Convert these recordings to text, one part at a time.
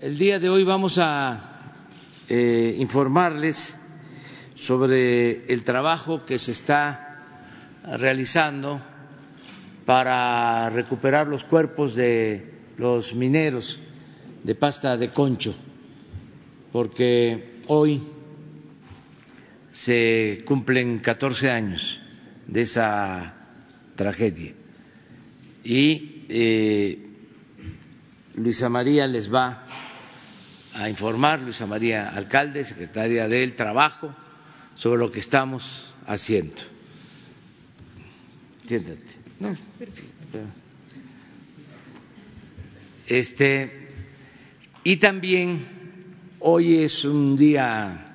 El día de hoy vamos a eh, informarles sobre el trabajo que se está realizando para recuperar los cuerpos de los mineros de pasta de concho, porque hoy se cumplen 14 años de esa tragedia. Y eh, Luisa María les va a informar, Luisa María Alcalde, secretaria del Trabajo, sobre lo que estamos haciendo. Este, y también hoy es un día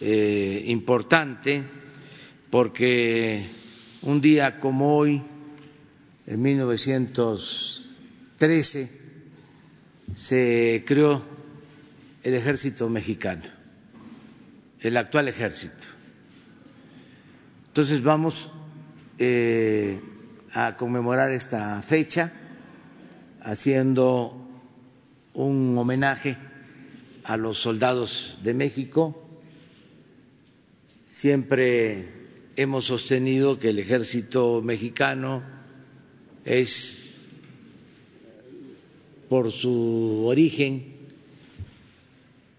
eh, importante porque un día como hoy, en 1913, se creó el ejército mexicano, el actual ejército. Entonces vamos eh, a conmemorar esta fecha haciendo un homenaje a los soldados de México. Siempre hemos sostenido que el ejército mexicano es, por su origen,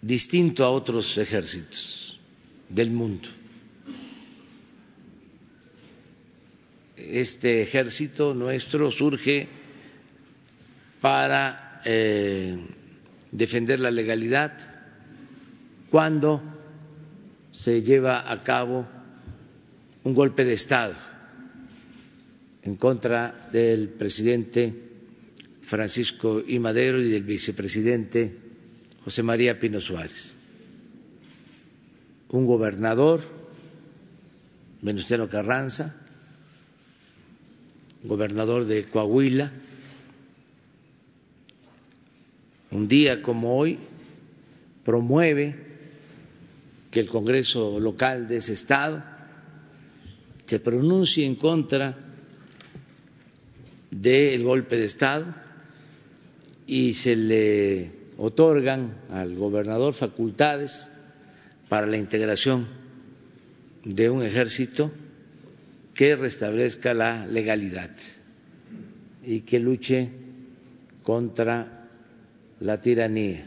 distinto a otros ejércitos del mundo. Este ejército nuestro surge para eh, defender la legalidad cuando se lleva a cabo un golpe de Estado en contra del presidente Francisco I. Madero y del vicepresidente José María Pino Suárez, un gobernador, Venustiano Carranza, gobernador de Coahuila, un día como hoy promueve que el Congreso local de ese estado se pronuncie en contra del golpe de Estado y se le otorgan al gobernador facultades para la integración de un ejército que restablezca la legalidad y que luche contra la tiranía.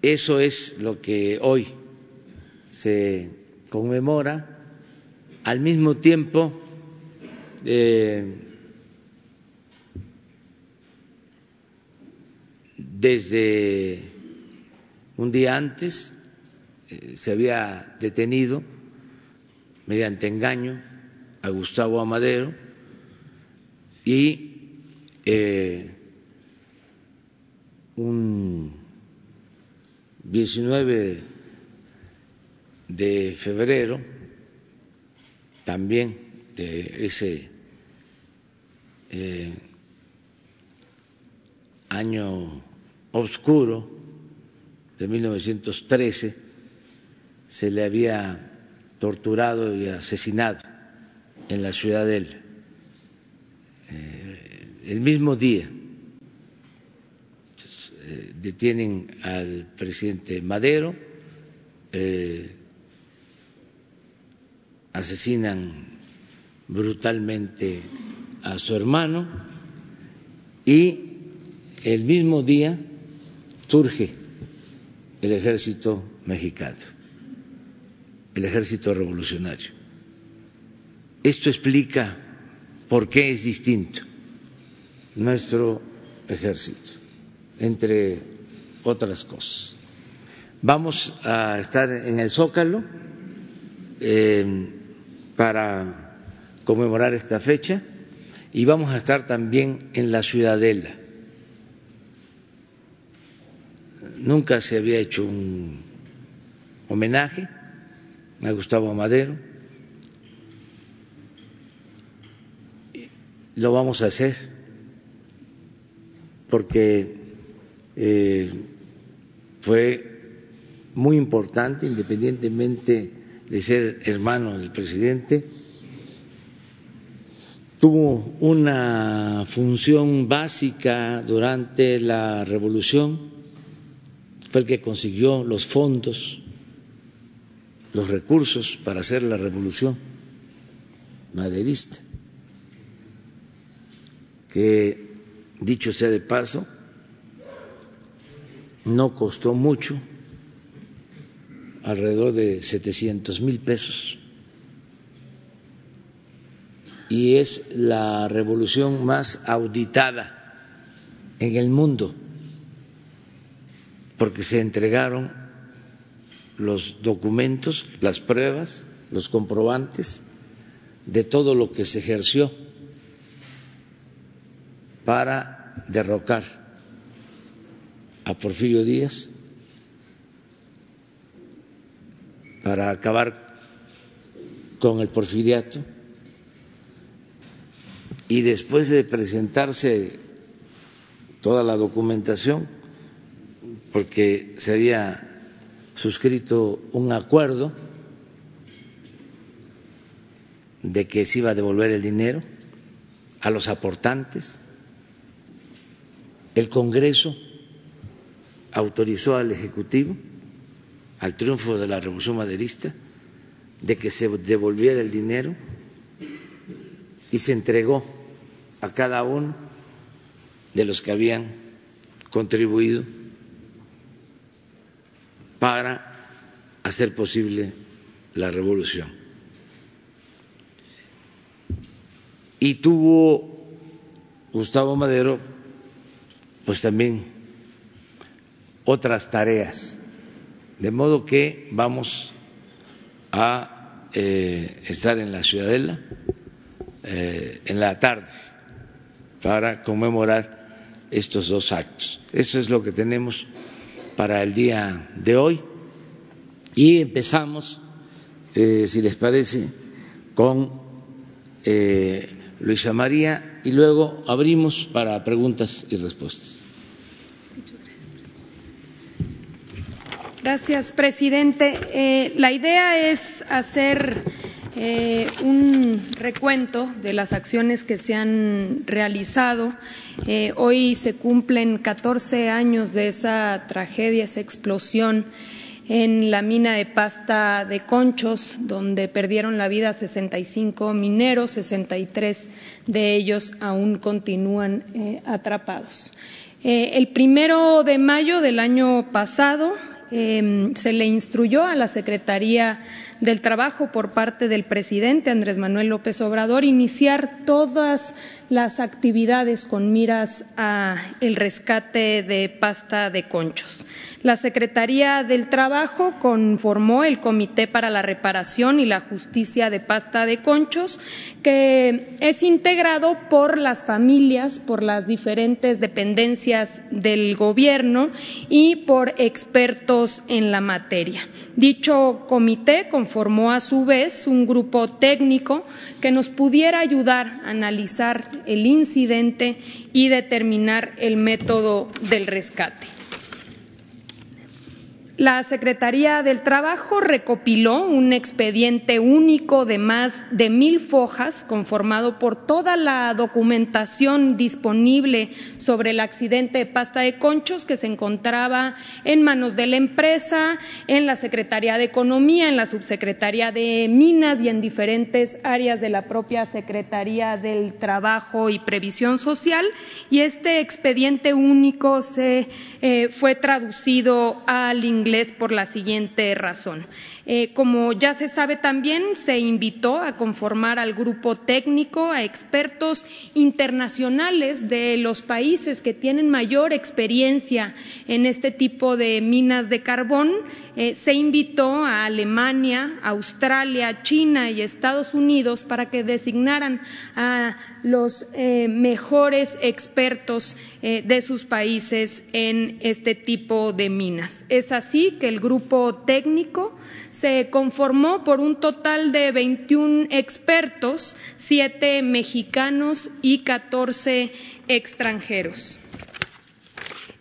Eso es lo que hoy se conmemora. Al mismo tiempo, eh, desde un día antes eh, se había detenido mediante engaño a Gustavo Amadero y eh, un 19 de febrero también de ese eh, año oscuro de 1913 se le había torturado y asesinado en la ciudadela. Eh, el mismo día eh, detienen al presidente Madero, eh, asesinan brutalmente a su hermano y el mismo día surge el ejército mexicano, el ejército revolucionario. Esto explica por qué es distinto nuestro ejército, entre otras cosas. Vamos a estar en el Zócalo eh, para conmemorar esta fecha y vamos a estar también en la Ciudadela nunca se había hecho un homenaje a Gustavo Madero. Lo vamos a hacer porque eh, fue muy importante, independientemente de ser hermano del presidente, tuvo una función básica durante la revolución, fue el que consiguió los fondos, los recursos para hacer la revolución maderista, que dicho sea de paso, no costó mucho, alrededor de 700 mil pesos. Y es la revolución más auditada en el mundo, porque se entregaron los documentos, las pruebas, los comprobantes de todo lo que se ejerció para derrocar a Porfirio Díaz, para acabar con el porfiriato y después de presentarse toda la documentación, porque se había suscrito un acuerdo de que se iba a devolver el dinero a los aportantes, el Congreso autorizó al Ejecutivo, al triunfo de la Revolución Maderista, de que se devolviera el dinero y se entregó a cada uno de los que habían contribuido para hacer posible la revolución. Y tuvo Gustavo Madero, pues también otras tareas, de modo que vamos a eh, estar en la Ciudadela eh, en la tarde para conmemorar estos dos actos. Eso es lo que tenemos para el día de hoy y empezamos, eh, si les parece, con eh, Luisa María y luego abrimos para preguntas y respuestas. Gracias, presidente. Eh, la idea es hacer eh, un recuento de las acciones que se han realizado. Eh, hoy se cumplen 14 años de esa tragedia, esa explosión en la mina de pasta de Conchos, donde perdieron la vida 65 mineros, 63 de ellos aún continúan eh, atrapados. el primero de mayo del año pasado se le instruyó a la Secretaría del trabajo por parte del presidente Andrés Manuel López Obrador iniciar todas las actividades con miras a el rescate de pasta de conchos. La Secretaría del Trabajo conformó el Comité para la Reparación y la Justicia de Pasta de Conchos, que es integrado por las familias, por las diferentes dependencias del Gobierno y por expertos en la materia. Dicho comité conformó a su vez un grupo técnico que nos pudiera ayudar a analizar el incidente y determinar el método del rescate. La Secretaría del Trabajo recopiló un expediente único de más de mil fojas conformado por toda la documentación disponible sobre el accidente de pasta de conchos que se encontraba en manos de la empresa, en la Secretaría de Economía, en la Subsecretaría de Minas y en diferentes áreas de la propia Secretaría del Trabajo y Previsión Social. Y este expediente único se eh, fue traducido al inglés por la siguiente razón. Eh, como ya se sabe también, se invitó a conformar al grupo técnico a expertos internacionales de los países que tienen mayor experiencia en este tipo de minas de carbón. Eh, se invitó a Alemania, Australia, China y Estados Unidos para que designaran a los eh, mejores expertos de sus países en este tipo de minas. Es así que el grupo técnico se conformó por un total de 21 expertos, siete mexicanos y 14 extranjeros.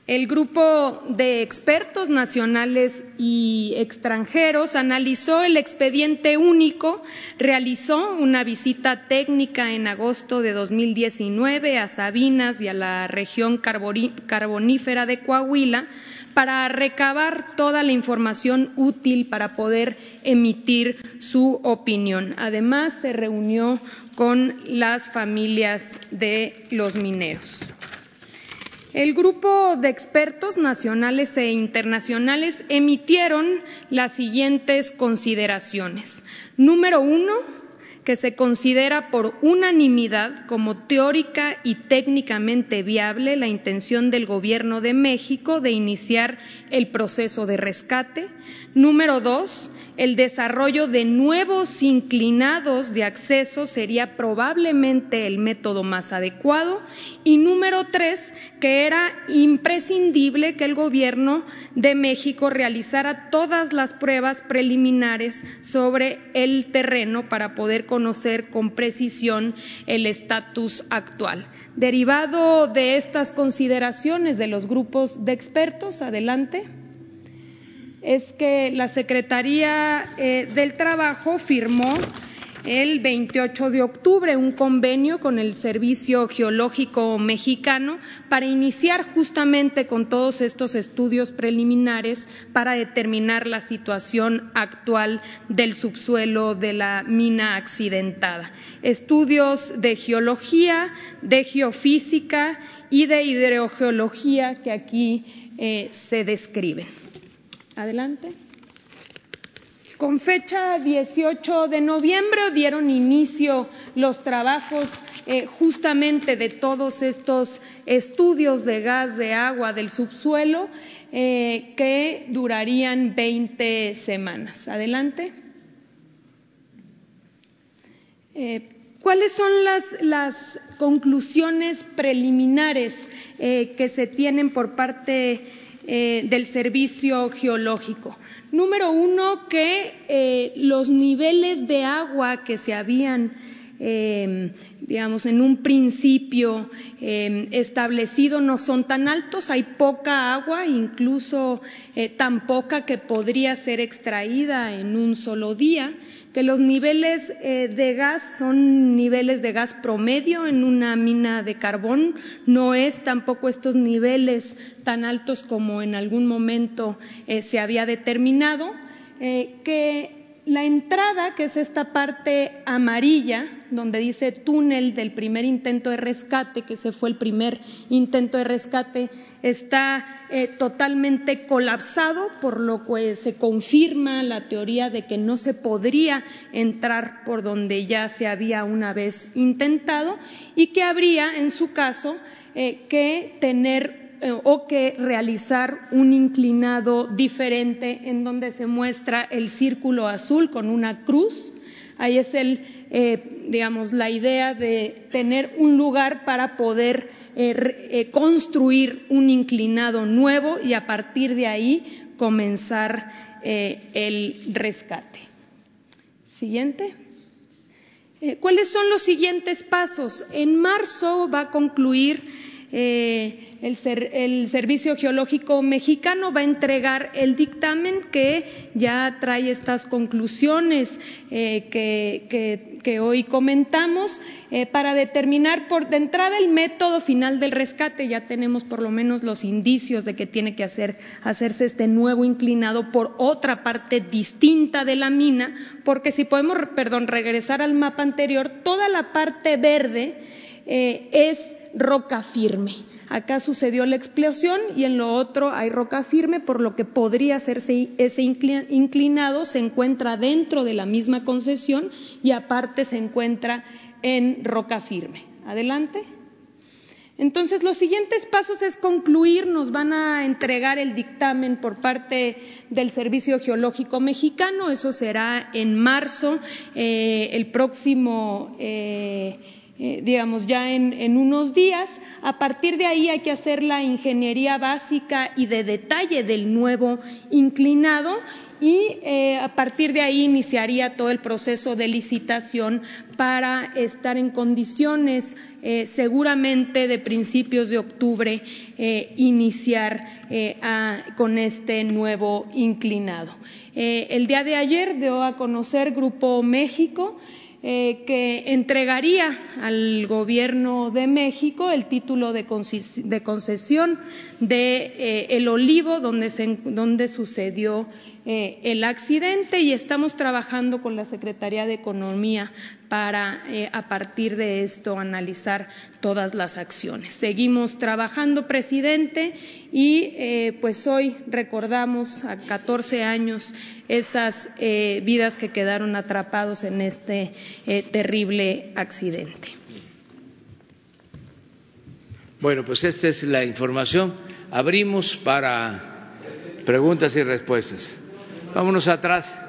El grupo de expertos nacionales y extranjeros analizó el expediente único, realizó una visita técnica en agosto de 2019 a Sabinas y a la región carbonífera de Coahuila para recabar toda la información útil para poder emitir su opinión. Además, se reunió con las familias de los mineros. El grupo de expertos nacionales e internacionales emitieron las siguientes consideraciones. Número uno, que se considera por unanimidad como teórica y técnicamente viable la intención del Gobierno de México de iniciar el proceso de rescate. Número dos, el desarrollo de nuevos inclinados de acceso sería probablemente el método más adecuado. Y número tres, que era imprescindible que el Gobierno de México realizara todas las pruebas preliminares sobre el terreno para poder conocer con precisión el estatus actual. Derivado de estas consideraciones de los grupos de expertos, adelante es que la Secretaría eh, del Trabajo firmó el 28 de octubre un convenio con el Servicio Geológico Mexicano para iniciar justamente con todos estos estudios preliminares para determinar la situación actual del subsuelo de la mina accidentada. Estudios de geología, de geofísica y de hidrogeología que aquí eh, se describen. Adelante. Con fecha 18 de noviembre dieron inicio los trabajos eh, justamente de todos estos estudios de gas, de agua, del subsuelo, eh, que durarían 20 semanas. Adelante. Eh, ¿Cuáles son las, conclusiones preliminares que se tienen por parte del servicio geológico? Número uno, que eh, los niveles de agua que se habían, em, digamos, en un principio em, establecido no son tan altos, hay poca agua, incluso eh, tan poca que podría ser extraída en un solo día que los niveles eh, de gas son niveles de gas promedio en una mina de carbón, no es tampoco estos niveles tan altos como en algún momento eh, se había determinado, que la entrada, que es esta parte amarilla, donde dice túnel del primer intento de rescate, que ese fue el primer intento de rescate, está eh, totalmente colapsado, por lo que se confirma la teoría de que no se podría entrar por donde ya se había una vez intentado y que habría, en su caso, eh, que tener o que realizar un inclinado diferente en donde se muestra el círculo azul con una cruz. Ahí es el, eh, digamos, la idea de tener un lugar para poder eh, construir un inclinado nuevo y a partir de ahí comenzar el rescate. Siguiente. ¿Cuáles son los siguientes pasos? En marzo va a concluir eh, el, Servicio Geológico Mexicano va a entregar el dictamen que ya trae estas conclusiones eh, que, hoy comentamos eh, para determinar por de entrada el método final del rescate. Ya tenemos por lo menos los indicios de que tiene que hacer, hacerse este nuevo inclinado por otra parte distinta de la mina, porque si podemos, perdón, regresar al mapa anterior, toda la parte verde es roca firme. Acá sucedió la explosión y en lo otro hay roca firme, por lo que podría hacerse ese inclinado, se encuentra dentro de la misma concesión y aparte se encuentra en roca firme. Adelante. Entonces, los siguientes pasos es concluir, nos van a entregar el dictamen por parte del Servicio Geológico Mexicano, eso será en marzo, eh, el próximo. Eh, eh, digamos, ya en, unos días. A partir de ahí hay que hacer la ingeniería básica y de detalle del nuevo inclinado y eh, a partir de ahí iniciaría todo el proceso de licitación para estar en condiciones eh, seguramente de principios de octubre iniciar con este nuevo inclinado. el día de ayer dio a conocer Grupo México eh, que entregaría al Gobierno de México el título de, concesión de eh, el olivo donde, se, donde sucedió eh, el accidente y estamos trabajando con la Secretaría de Economía para, eh, a partir de esto, analizar todas las acciones. Seguimos trabajando, presidente, y eh, pues hoy recordamos a 14 años esas vidas que quedaron atrapados en este terrible accidente. Bueno, pues esta es la información. Abrimos para preguntas y respuestas. Vámonos atrás.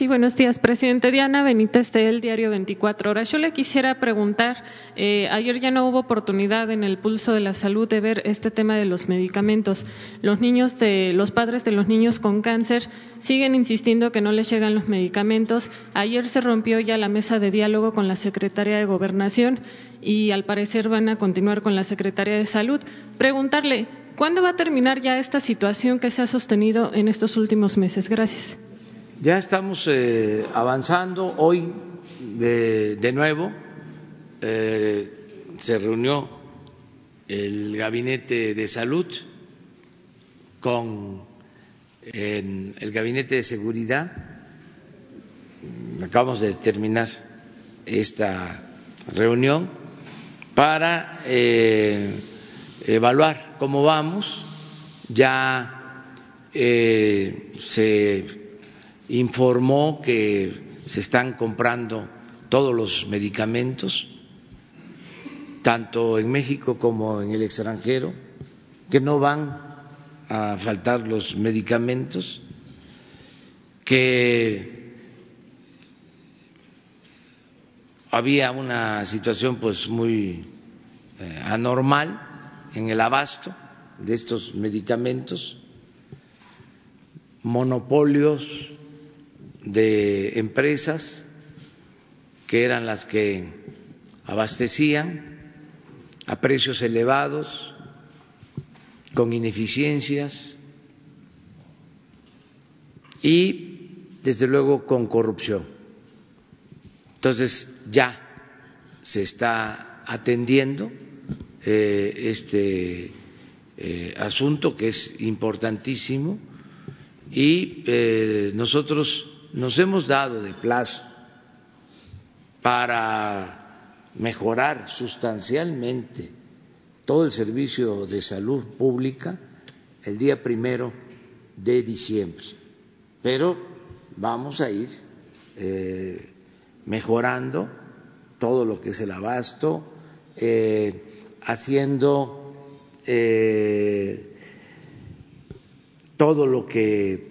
Sí, buenos días, presidente. Diana Benítez del diario 24 Horas. Yo le quisiera preguntar, eh, ayer ya no hubo oportunidad en el pulso de la salud de ver este tema de los medicamentos. Los niños de, los padres de los niños con cáncer siguen insistiendo que no les llegan los medicamentos. Ayer se rompió ya la mesa de diálogo con la Secretaría de Gobernación y al parecer van a continuar con la Secretaría de Salud. Preguntarle, ¿cuándo va a terminar ya esta situación que se ha sostenido en estos últimos meses? Gracias. Ya estamos eh, avanzando. Hoy, de, nuevo, eh, se reunió el Gabinete de Salud con el Gabinete de Seguridad. Acabamos de terminar esta reunión para eh, evaluar cómo vamos. Ya se informó que se están comprando todos los medicamentos, tanto en México como en el extranjero, que no van a faltar los medicamentos, que había una situación pues muy eh, anormal en el abasto de estos medicamentos, monopolios de empresas que eran las que abastecían a precios elevados, con ineficiencias y, desde luego, con corrupción. Entonces, ya se está atendiendo eh, este eh, asunto que es importantísimo y eh, nosotros nos hemos dado de plazo para mejorar sustancialmente todo el servicio de salud pública el día primero de diciembre. Pero vamos a ir eh, mejorando todo lo que es el abasto, eh, haciendo eh, todo lo que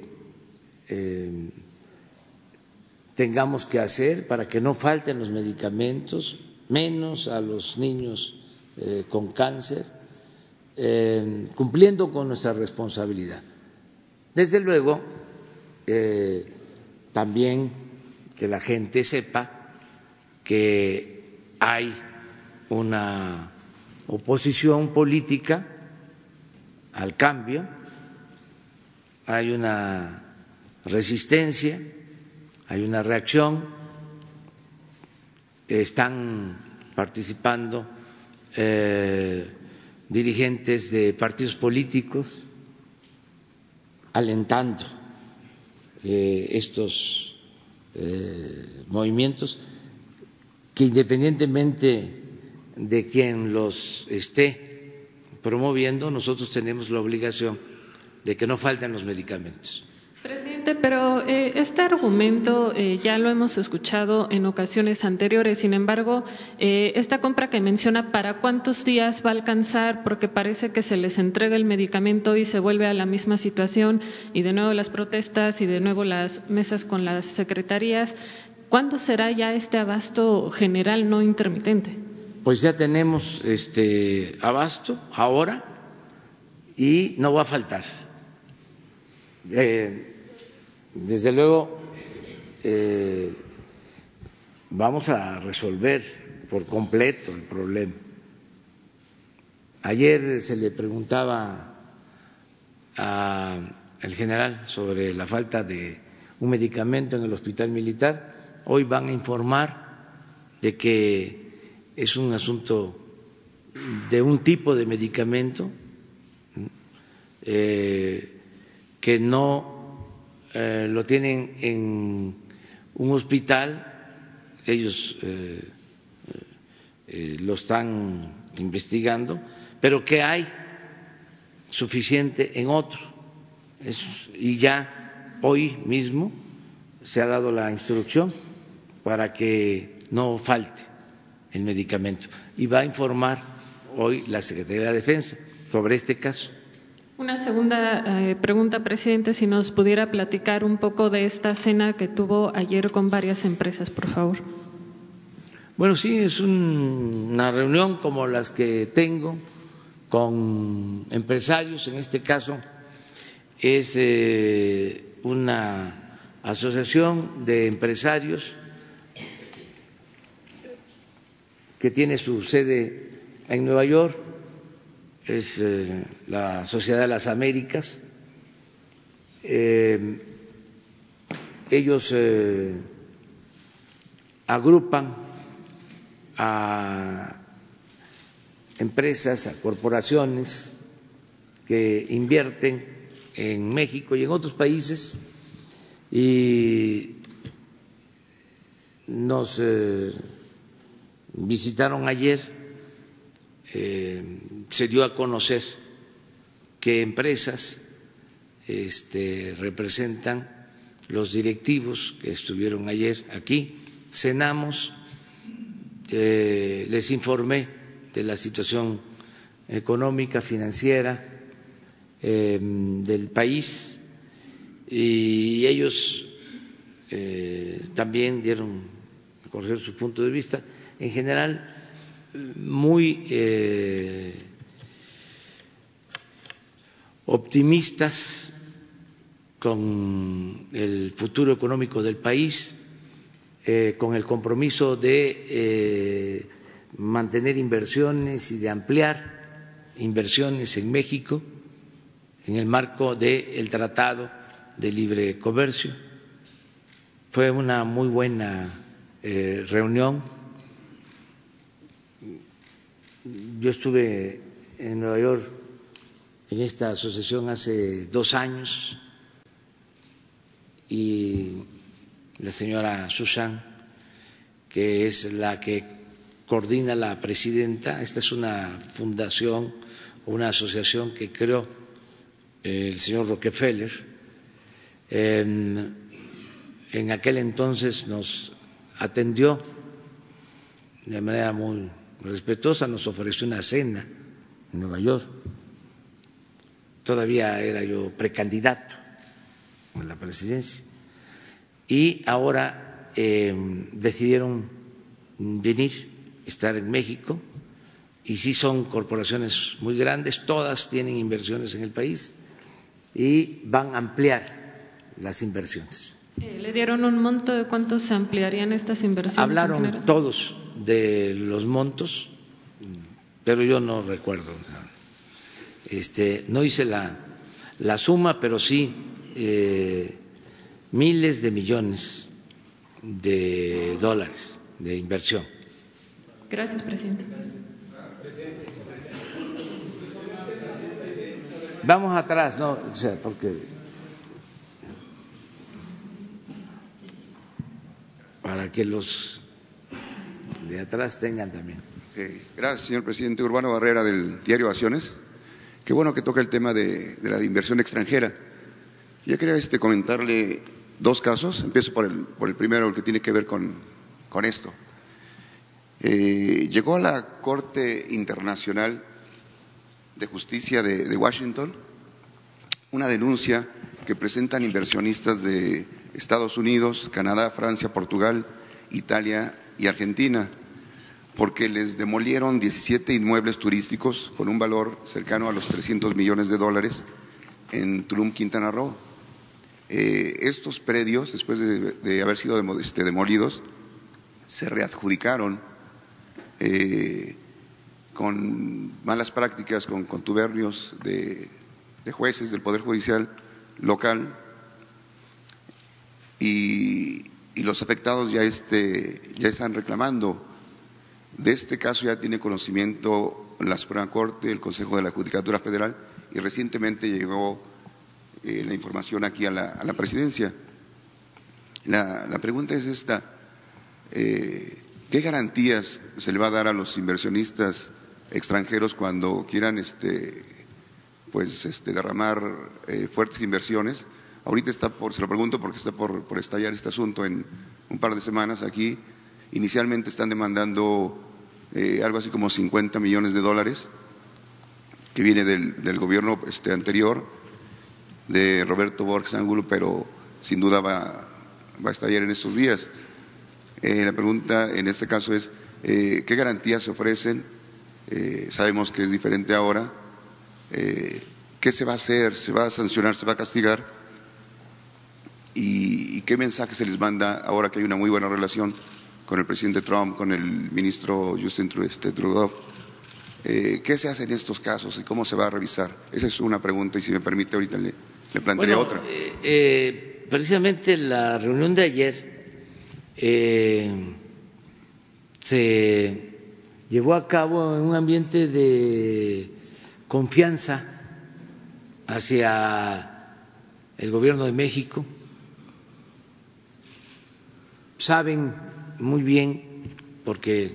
tengamos que hacer para que no falten los medicamentos, menos a los niños eh, con cáncer, eh, cumpliendo con nuestra responsabilidad. Desde luego, eh, también que la gente sepa que hay una oposición política al cambio, hay una resistencia hay una reacción, están participando eh, dirigentes de partidos políticos alentando eh, estos eh, movimientos que independientemente de quien los esté promoviendo, nosotros tenemos la obligación de que no falten los medicamentos pero eh, este argumento eh, ya lo hemos escuchado en ocasiones anteriores. Sin embargo, eh, esta compra que menciona, ¿para cuántos días va a alcanzar? Porque parece que se les entrega el medicamento y se vuelve a la misma situación y de nuevo las protestas y de nuevo las mesas con las secretarías. ¿Cuándo será ya este abasto general no intermitente? Pues ya tenemos este abasto ahora y no va a faltar. Eh, desde luego, eh, vamos a resolver por completo el problema. Ayer se le preguntaba al general sobre la falta de un medicamento en el hospital militar. Hoy van a informar de que es un asunto de un tipo de medicamento eh, que no eh, lo tienen en un hospital, ellos eh, eh, lo están investigando, pero que hay suficiente en otro. y ya hoy mismo se ha dado la instrucción para que no falte el medicamento. Y va a informar hoy la Secretaría de Defensa sobre este caso. Una segunda eh, pregunta, presidente, si nos pudiera platicar un poco de esta cena que tuvo ayer con varias empresas, por favor. Bueno, sí, es una reunión como las que tengo con empresarios, en este caso es eh, una asociación de empresarios que tiene su sede en Nueva York es eh, la Sociedad de las Américas. Eh, ellos eh, agrupan a empresas, a corporaciones que invierten en México y en otros países y nos visitaron ayer se dio a conocer que empresas este, representan los directivos que estuvieron ayer aquí, cenamos, eh, les informé de la situación económica, financiera eh, del país y ellos también dieron a conocer su punto de vista. En general, muy eh, optimistas con el futuro económico del país, eh, con el compromiso de eh, mantener inversiones y de ampliar inversiones en México en el marco del Tratado de Libre Comercio. Fue una muy buena reunión yo estuve en Nueva York en esta asociación hace dos años y la señora Susan, que es la que coordina la presidenta, esta es una fundación una asociación que creó el señor Rockefeller, en aquel entonces nos atendió de manera muy respetuosa, nos ofreció una cena en Nueva York. Todavía era yo precandidato a la presidencia. Y ahora eh, decidieron venir, estar en México, y sí son corporaciones muy grandes, todas tienen inversiones en el país y van a ampliar las inversiones. Eh, ¿Le dieron un monto de cuánto se ampliarían estas inversiones? Hablaron todos de los montos, pero yo no recuerdo. Este, no hice la, la suma, pero sí eh, miles de millones de dólares de inversión. Gracias, presidente. Vamos atrás, no, o sea, porque para que los de atrás tengan también. Gracias, señor presidente. Urbano Barrera, del diario Acciones. Qué bueno que toca el tema de, la inversión extranjera. Yo quería este, comentarle dos casos. Empiezo por el, por el primero, el que tiene que ver con, esto. Eh, llegó a la Corte Internacional de Justicia de Washington una denuncia que presentan inversionistas de Estados Unidos, Canadá, Francia, Portugal, Italia y Argentina, porque les demolieron 17 inmuebles turísticos con un valor cercano a los 300 millones de dólares en Tulum, Quintana Roo. Eh, estos predios, después de, haber sido este, demolidos, se readjudicaron eh, con malas prácticas, con contubernios de, jueces del Poder Judicial local y, los afectados ya, este, ya están reclamando. De este caso ya tiene conocimiento la Suprema Corte, el Consejo de la Judicatura Federal y recientemente llegó eh, la información aquí a la, presidencia. La, pregunta es esta. Eh, ¿Qué garantías se le va a dar a los inversionistas extranjeros cuando quieran este, pues, este, derramar eh, fuertes inversiones? Ahorita está por, se lo pregunto porque está por, estallar este asunto en un par de semanas aquí. Inicialmente están demandando eh, algo así como 50 millones de dólares que viene del, del gobierno este, anterior de Roberto Borges Ángulo, pero sin duda va, a estallar en estos días. Eh, la pregunta en este caso es, eh, ¿qué garantías se ofrecen? Eh, sabemos que es diferente ahora. ¿Qué se va a hacer? ¿Se va a sancionar? ¿Se va a castigar? ¿Y, y qué mensaje se les manda ahora que hay una muy buena relación con el presidente Trump, con el ministro Justin Trudeau? Eh, ¿Qué se hace en estos casos y cómo se va a revisar? Esa es una pregunta y si me permite ahorita le, le plantearía bueno, otra. Eh, eh, precisamente la reunión de ayer se llevó a cabo en un ambiente de confianza hacia el gobierno de México. Saben muy bien, porque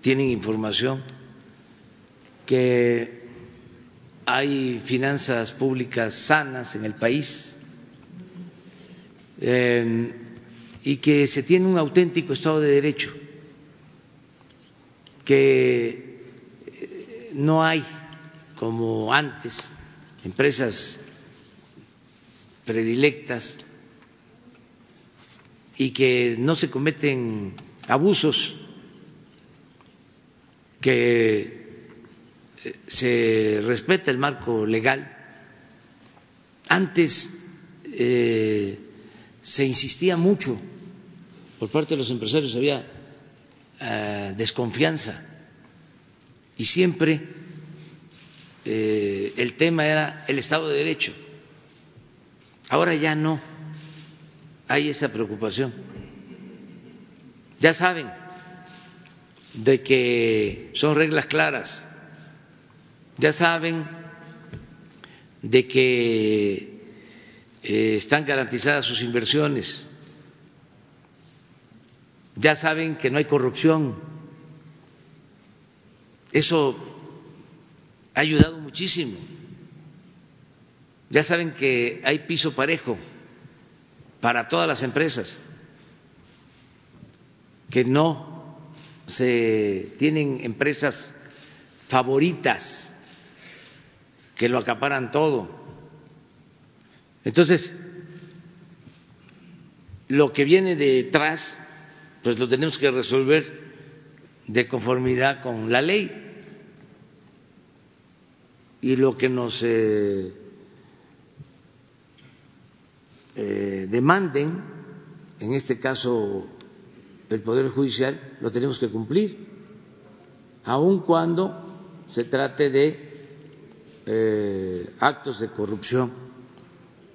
tienen información, que hay finanzas públicas sanas en el país eh, y que se tiene un auténtico Estado de Derecho, que no hay, como antes, empresas predilectas y que no se cometen abusos, que se respeta el marco legal. Antes eh, se insistía mucho por parte de los empresarios, había eh, desconfianza y siempre eh, el tema era el Estado de Derecho. Ahora ya no hay esa preocupación. Ya saben de que son reglas claras ya saben de que eh, están garantizadas sus inversiones, ya saben que no hay corrupción. Eso ha ayudado muchísimo. Ya saben que hay piso parejo para todas las empresas, que no se tienen empresas favoritas que lo acaparan todo. Entonces, lo que viene detrás, pues lo tenemos que resolver de conformidad con la ley. Y lo que nos eh, eh, demanden, en este caso el Poder Judicial, lo tenemos que cumplir, aun cuando se trate de eh, actos de corrupción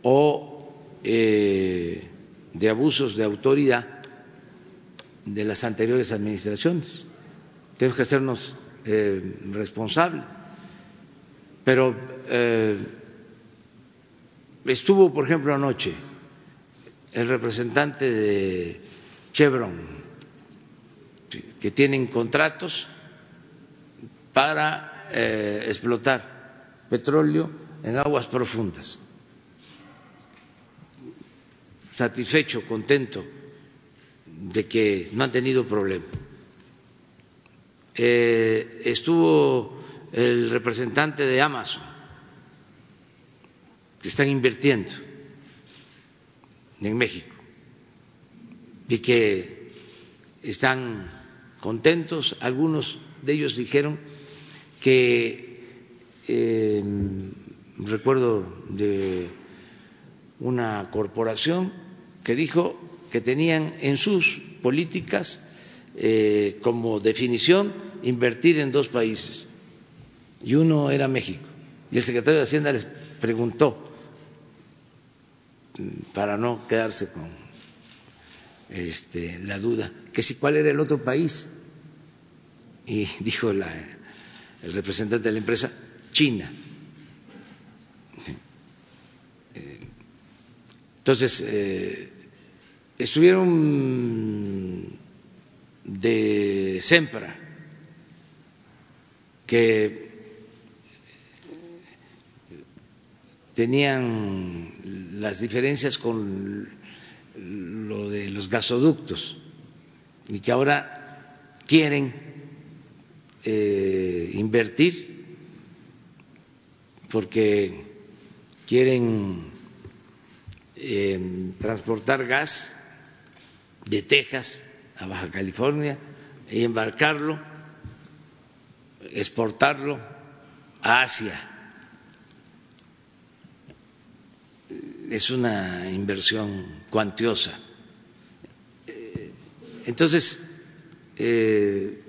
o eh, de abusos de autoridad de las anteriores administraciones. Tenemos que hacernos responsables. Pero estuvo, por ejemplo, anoche el representante de Chevron, que tienen contratos para explotar petróleo en aguas profundas. satisfecho, contento de que no han tenido problema. Eh, estuvo el representante de Amazon, que están invirtiendo en México y que están contentos. Algunos de ellos dijeron que eh, recuerdo de una corporación que dijo que tenían en sus políticas eh, como definición invertir en dos países y uno era México. Y el secretario de Hacienda les preguntó, para no quedarse con este, la duda, que si cuál era el otro país. Y dijo la, el representante de la empresa, China. Entonces, eh, estuvieron de Sempra, que tenían las diferencias con lo de los gasoductos y que ahora quieren eh, invertir porque quieren eh, transportar gas de Texas a Baja California y embarcarlo, exportarlo a Asia es una inversión cuantiosa. Eh, entonces, eh,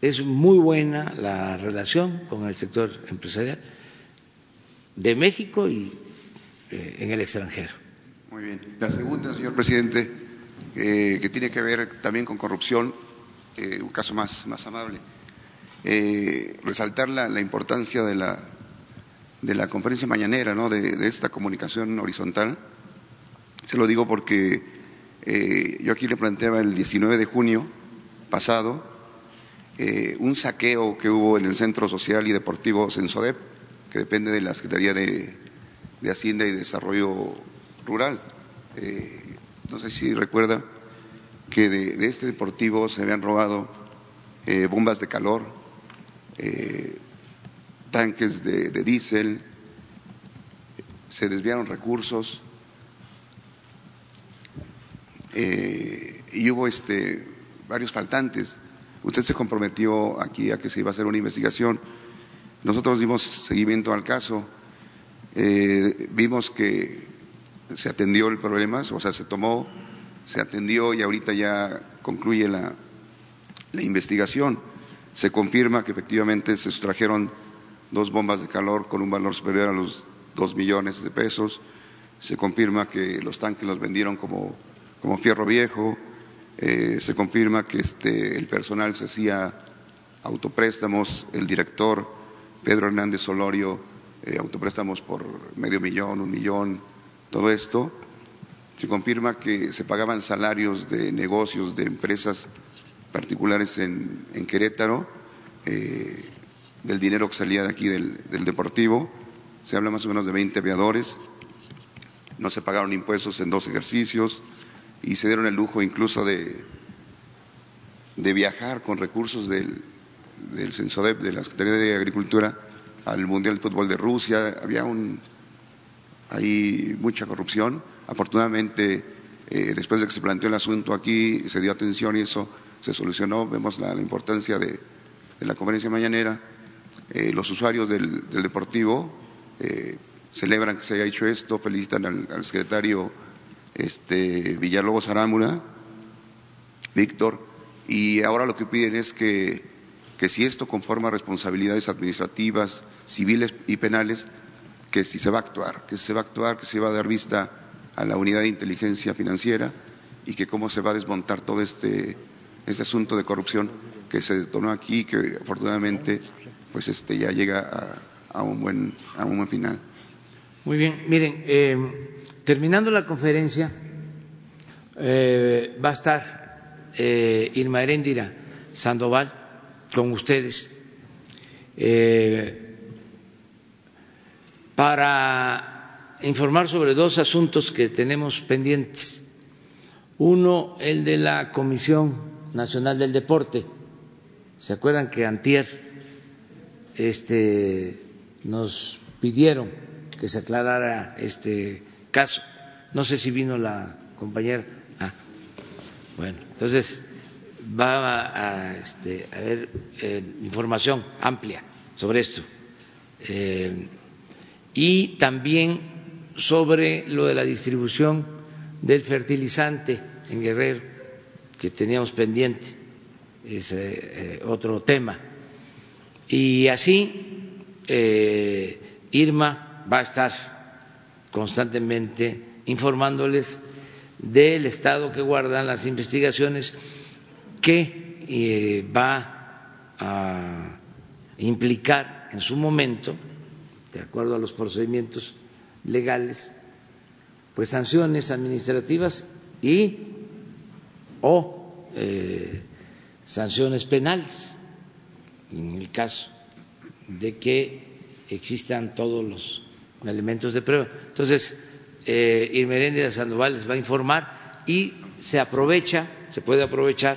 es muy buena la relación con el sector empresarial de México y eh, en el extranjero. Muy bien. La segunda, señor presidente, que tiene que ver también con corrupción, un caso más, más amable. resaltar la importancia de la de la conferencia mañanera, ¿no? de, esta comunicación horizontal. Se lo digo porque eh, yo aquí le planteaba el 19 de junio pasado eh, un saqueo que hubo en el Centro Social y Deportivo Sensodep, que depende de la Secretaría de, Hacienda y Desarrollo Rural. Eh, no sé si recuerda que de, este deportivo se habían robado bombas de calor, tanques de, diésel, se desviaron recursos eh, y hubo este, varios faltantes. Usted se comprometió aquí a que se iba a hacer una investigación. Nosotros dimos seguimiento al caso, eh, vimos que se atendió el problema, o sea, se tomó, se atendió y ahorita ya concluye la, la investigación. Se confirma que efectivamente se sustrajeron dos bombas de calor con un valor superior a los dos millones de pesos. Se confirma que los tanques los vendieron como, como fierro viejo. Eh, se confirma que este, el personal se hacía autopréstamos, el director Pedro Hernández Solorio, eh, autopréstamos por medio millón, un millón, todo esto. Se confirma que se pagaban salarios de negocios de empresas particulares en, en Querétaro. Eh, del dinero que salía de aquí del, Deportivo. Se habla más o menos de 20 aviadores. No se pagaron impuestos en dos ejercicios y se dieron el lujo incluso de, de viajar con recursos del, del de la Secretaría de Agricultura, al Mundial de Fútbol de Rusia. Había un, hay mucha corrupción. Afortunadamente, eh, después de que se planteó el asunto aquí, se dio atención y eso se solucionó. Vemos la, importancia de, de la conferencia mañanera eh, los usuarios del, Deportivo eh, celebran que se haya hecho esto, felicitan al, secretario este, Villalobos Arámula, Víctor, y ahora lo que piden es que, que si esto conforma responsabilidades administrativas, civiles y penales, que si se va a actuar, que se va a actuar, que se va a dar vista a la unidad de inteligencia financiera y que cómo se va a desmontar todo este, este asunto de corrupción que se detonó aquí, que afortunadamente pues este ya llega a, un buen final. Muy bien, miren, eh, terminando la conferencia eh, va a estar eh, Irma Heréndira Sandoval con ustedes para informar sobre dos asuntos que tenemos pendientes. Uno, el de la Comisión Nacional del Deporte. ¿Se acuerdan que antier este, nos pidieron que se aclarara este caso? No sé si vino la compañera. Ah, bueno, entonces va a, este, haber eh, información amplia sobre esto. Eh, y también sobre lo de la distribución del fertilizante en Guerrero, que teníamos pendiente, es eh, otro tema. Y así Irma va a estar constantemente informándoles del estado que guardan las investigaciones que eh, va a implicar en su momento, de acuerdo a los procedimientos legales, pues sanciones administrativas y o eh, sanciones penales en el caso de que existan todos los elementos de prueba. Entonces, eh, de Sandoval les va a informar y se aprovecha, se puede aprovechar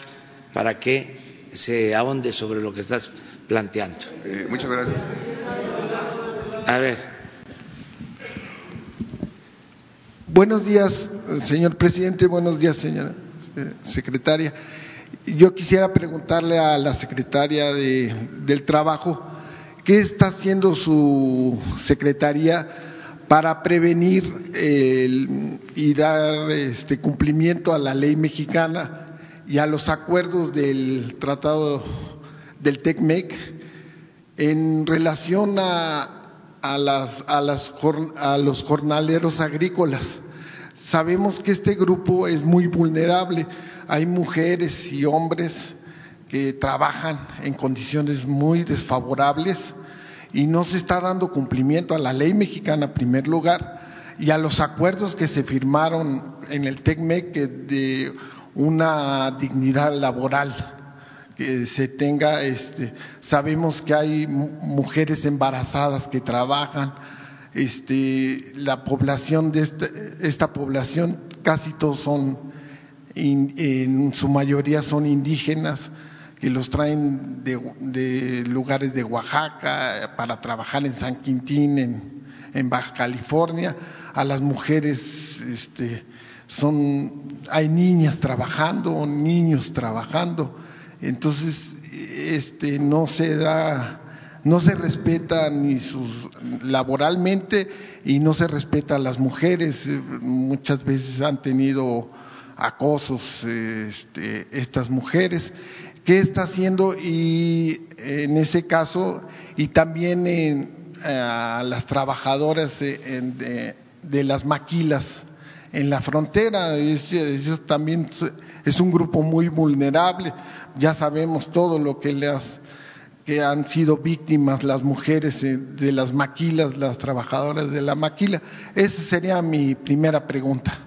para que se ahonde sobre lo que estás planteando. Eh, muchas gracias. A ver. Buenos días, señor presidente. Buenos días, señora eh, secretaria. Yo quisiera preguntarle a la secretaria de, del Trabajo qué está haciendo su secretaría para prevenir y dar este cumplimiento a la ley mexicana y a los acuerdos del Tratado del TECMEC en relación a, a, las, a, los jornaleros agrícolas. Sabemos que este grupo es muy vulnerable. Hay mujeres y hombres que trabajan en condiciones muy desfavorables y no se está dando cumplimiento a la ley mexicana en primer lugar y a los acuerdos que se firmaron en el TECMEC de una dignidad laboral que se tenga este sabemos que hay mujeres embarazadas que trabajan este la población de esta, esta población casi todos son en su mayoría son indígenas que los traen de, lugares de Oaxaca para trabajar en San Quintín, en, en Baja California, a las mujeres este, son, hay niñas trabajando, niños trabajando, entonces este, no se da, no se respeta ni sus laboralmente y no se respeta a las mujeres, muchas veces han tenido acosos este, estas mujeres. ¿Qué está haciendo? Y en ese caso, y también en, a las trabajadoras de, las maquilas en la frontera. Eso también es un grupo muy vulnerable. Ya sabemos todo lo que las que han sido víctimas las mujeres eh, de las maquilas, las trabajadoras de la maquila. Esa sería mi primera pregunta.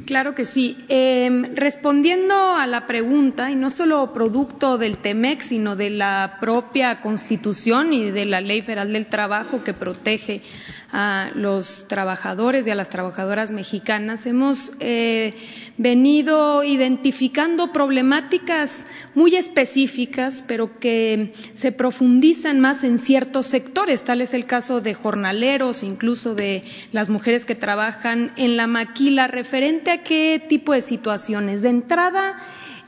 Claro que sí. Eh, respondiendo a la pregunta, y no solo producto del TEMEX, sino de la propia Constitución y de la Ley Federal del Trabajo que protege a los trabajadores y a las trabajadoras mexicanas, hemos eh, venido identificando problemáticas muy específicas, pero que se profundizan más en ciertos sectores. Tal es el caso de jornaleros, incluso de las mujeres que trabajan en la maquila, referente a qué tipo de situaciones. De entrada,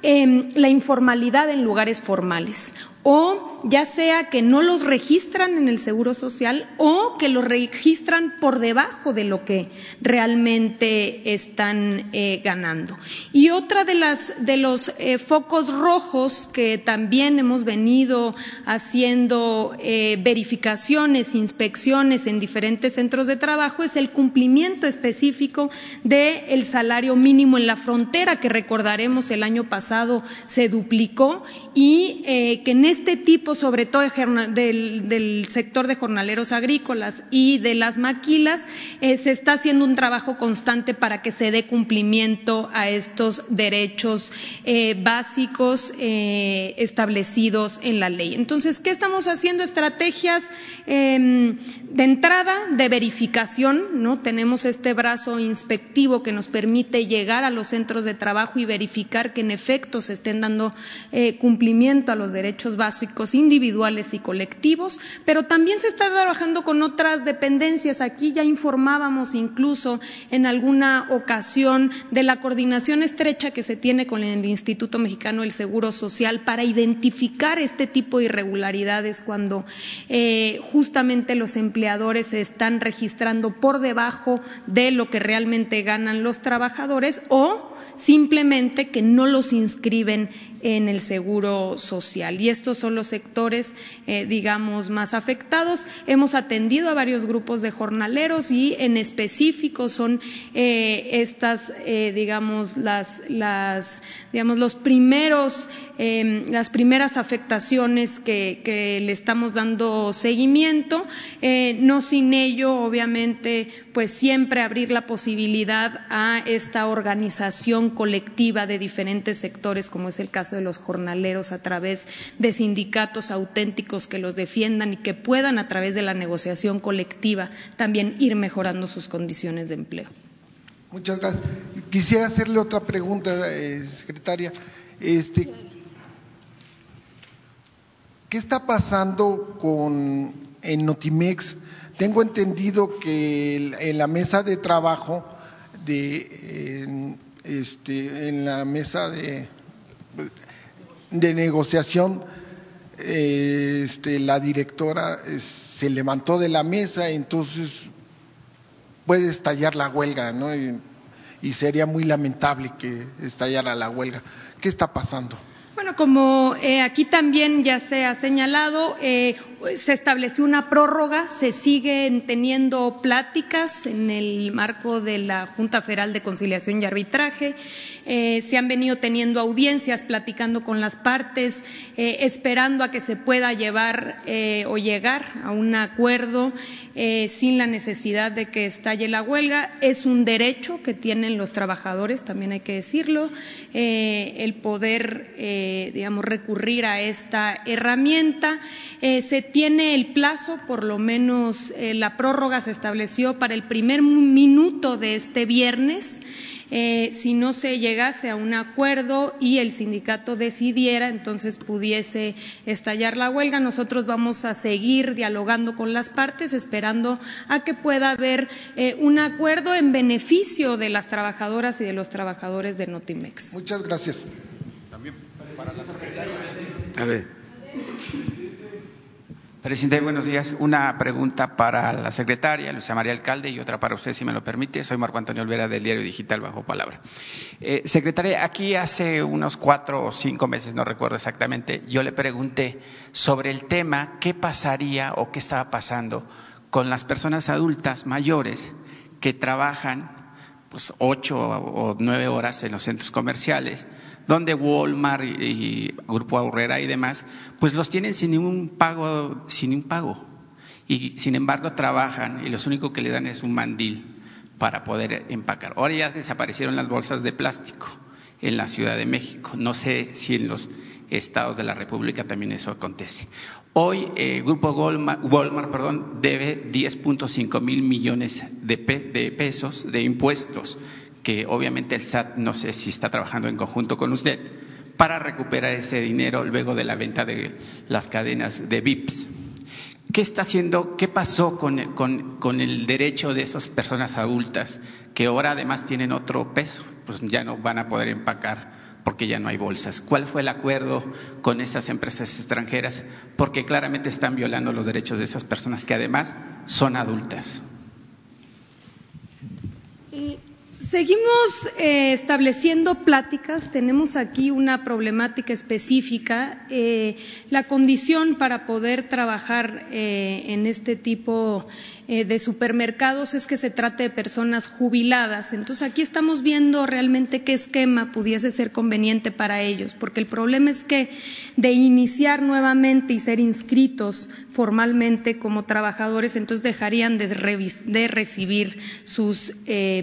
eh, la informalidad en lugares formales o ya sea que no los registran en el Seguro Social o que los registran por debajo de lo que realmente están eh, ganando. Y otra de, las, de los eh, focos rojos que también hemos venido haciendo eh, verificaciones, inspecciones en diferentes centros de trabajo es el cumplimiento específico del salario mínimo en la frontera, que recordaremos el año pasado se duplicó y que en este tipo sobre todo del, sector de jornaleros agrícolas y de las maquilas, eh, se está haciendo un trabajo constante para que se dé cumplimiento a estos derechos eh, básicos eh, establecidos en la ley. Entonces, ¿qué estamos haciendo? Estrategias em, de entrada, de verificación, ¿no? Tenemos este brazo inspectivo que nos permite llegar a los centros de trabajo y verificar que en efecto se estén dando cumplimiento a los derechos básicos individuales y colectivos, pero también se está trabajando con otras dependencias. Aquí ya informábamos incluso en alguna ocasión de la coordinación estrecha que se tiene con el Instituto Mexicano del Seguro Social para identificar este tipo de irregularidades cuando eh, justamente los empleadores se están registrando por debajo de lo que realmente ganan los trabajadores o simplemente que no los inscriben en el seguro social. Y estos son los sectores, eh, digamos, más afectados. Hemos atendido a varios grupos de jornaleros y en específico son eh, estas, eh, digamos, las, las, digamos, los primeros, em, las primeras afectaciones que, que, le estamos dando seguimiento. no sin ello, obviamente, pues siempre abrir la posibilidad a esta organización colectiva de diferentes sectores, como es el caso de los jornaleros, a través de sindicatos auténticos que los defiendan y que puedan, a través de la negociación colectiva, también ir mejorando sus condiciones de empleo. Muchas gracias. Quisiera hacerle otra pregunta, eh, secretaria. Este, ¿Qué está pasando con en Notimex? Tengo entendido que en la mesa de trabajo de este, en la mesa de, de negociación, este, la directora se levantó de la mesa, entonces puede estallar la huelga, ¿no? Y, sería muy lamentable que estallara la huelga. ¿Qué está pasando? Bueno, como eh, aquí también ya se ha señalado, eh, se estableció una prórroga, se siguen teniendo pláticas en el marco de la Junta Federal de Conciliación y Arbitraje, eh, se han venido teniendo audiencias, platicando con las partes, esperando a que se pueda llevar o llegar a un acuerdo sin la necesidad de que estalle la huelga. Es un derecho que tienen los trabajadores, también hay que decirlo, el poder digamos, recurrir a esta herramienta. Eh, se tiene el plazo, por lo menos eh, la prórroga se estableció para el primer minuto de este viernes. Eh, si no se llegase a un acuerdo y el sindicato decidiera, entonces pudiese estallar la huelga. Nosotros vamos a seguir dialogando con las partes, esperando a que pueda haber un acuerdo en beneficio de las trabajadoras y de los trabajadores de Notimex. Muchas gracias. A ver. Presidente, buenos días. Una pregunta para la secretaria, Luisa María Alcalde, y otra para usted, si me lo permite. Soy Marco Antonio Olvera del Diario Digital Bajo Palabra. Eh, secretaria, aquí hace unos cuatro o cinco meses, no recuerdo exactamente, yo le pregunté sobre el tema qué pasaría o qué estaba pasando con las personas adultas mayores que trabajan pues, ocho o nueve horas en los centros comerciales donde Walmart y, Grupo Aurrera y demás, pues los tienen sin ningún pago, sin ningún pago. Y sin embargo trabajan y lo único que le dan es un mandil para poder empacar. Ahora ya desaparecieron las bolsas de plástico en la Ciudad de México. No sé si en los estados de la República también eso acontece. Hoy el eh, Grupo Walmart, perdón, debe 10.5 mil millones de pesos de impuestos que obviamente el SAT no sé si está trabajando en conjunto con usted para recuperar ese dinero luego de la venta de las cadenas de VIPs. ¿Qué está haciendo? ¿Qué pasó con, el derecho de esas personas adultas que ahora además tienen otro peso? Pues ya no van a poder empacar porque ya no hay bolsas. ¿Cuál fue el acuerdo con esas empresas extranjeras? Porque claramente están violando los derechos de esas personas que además son adultas. Seguimos eh, estableciendo pláticas. Tenemos aquí una problemática específica. Eh, la condición para poder trabajar eh, en este tipo de supermercados es que se trate de personas jubiladas. Entonces aquí estamos viendo realmente qué esquema pudiese ser conveniente para ellos, porque el problema es que de iniciar nuevamente y ser inscritos formalmente como trabajadores, entonces dejarían de, recibir sus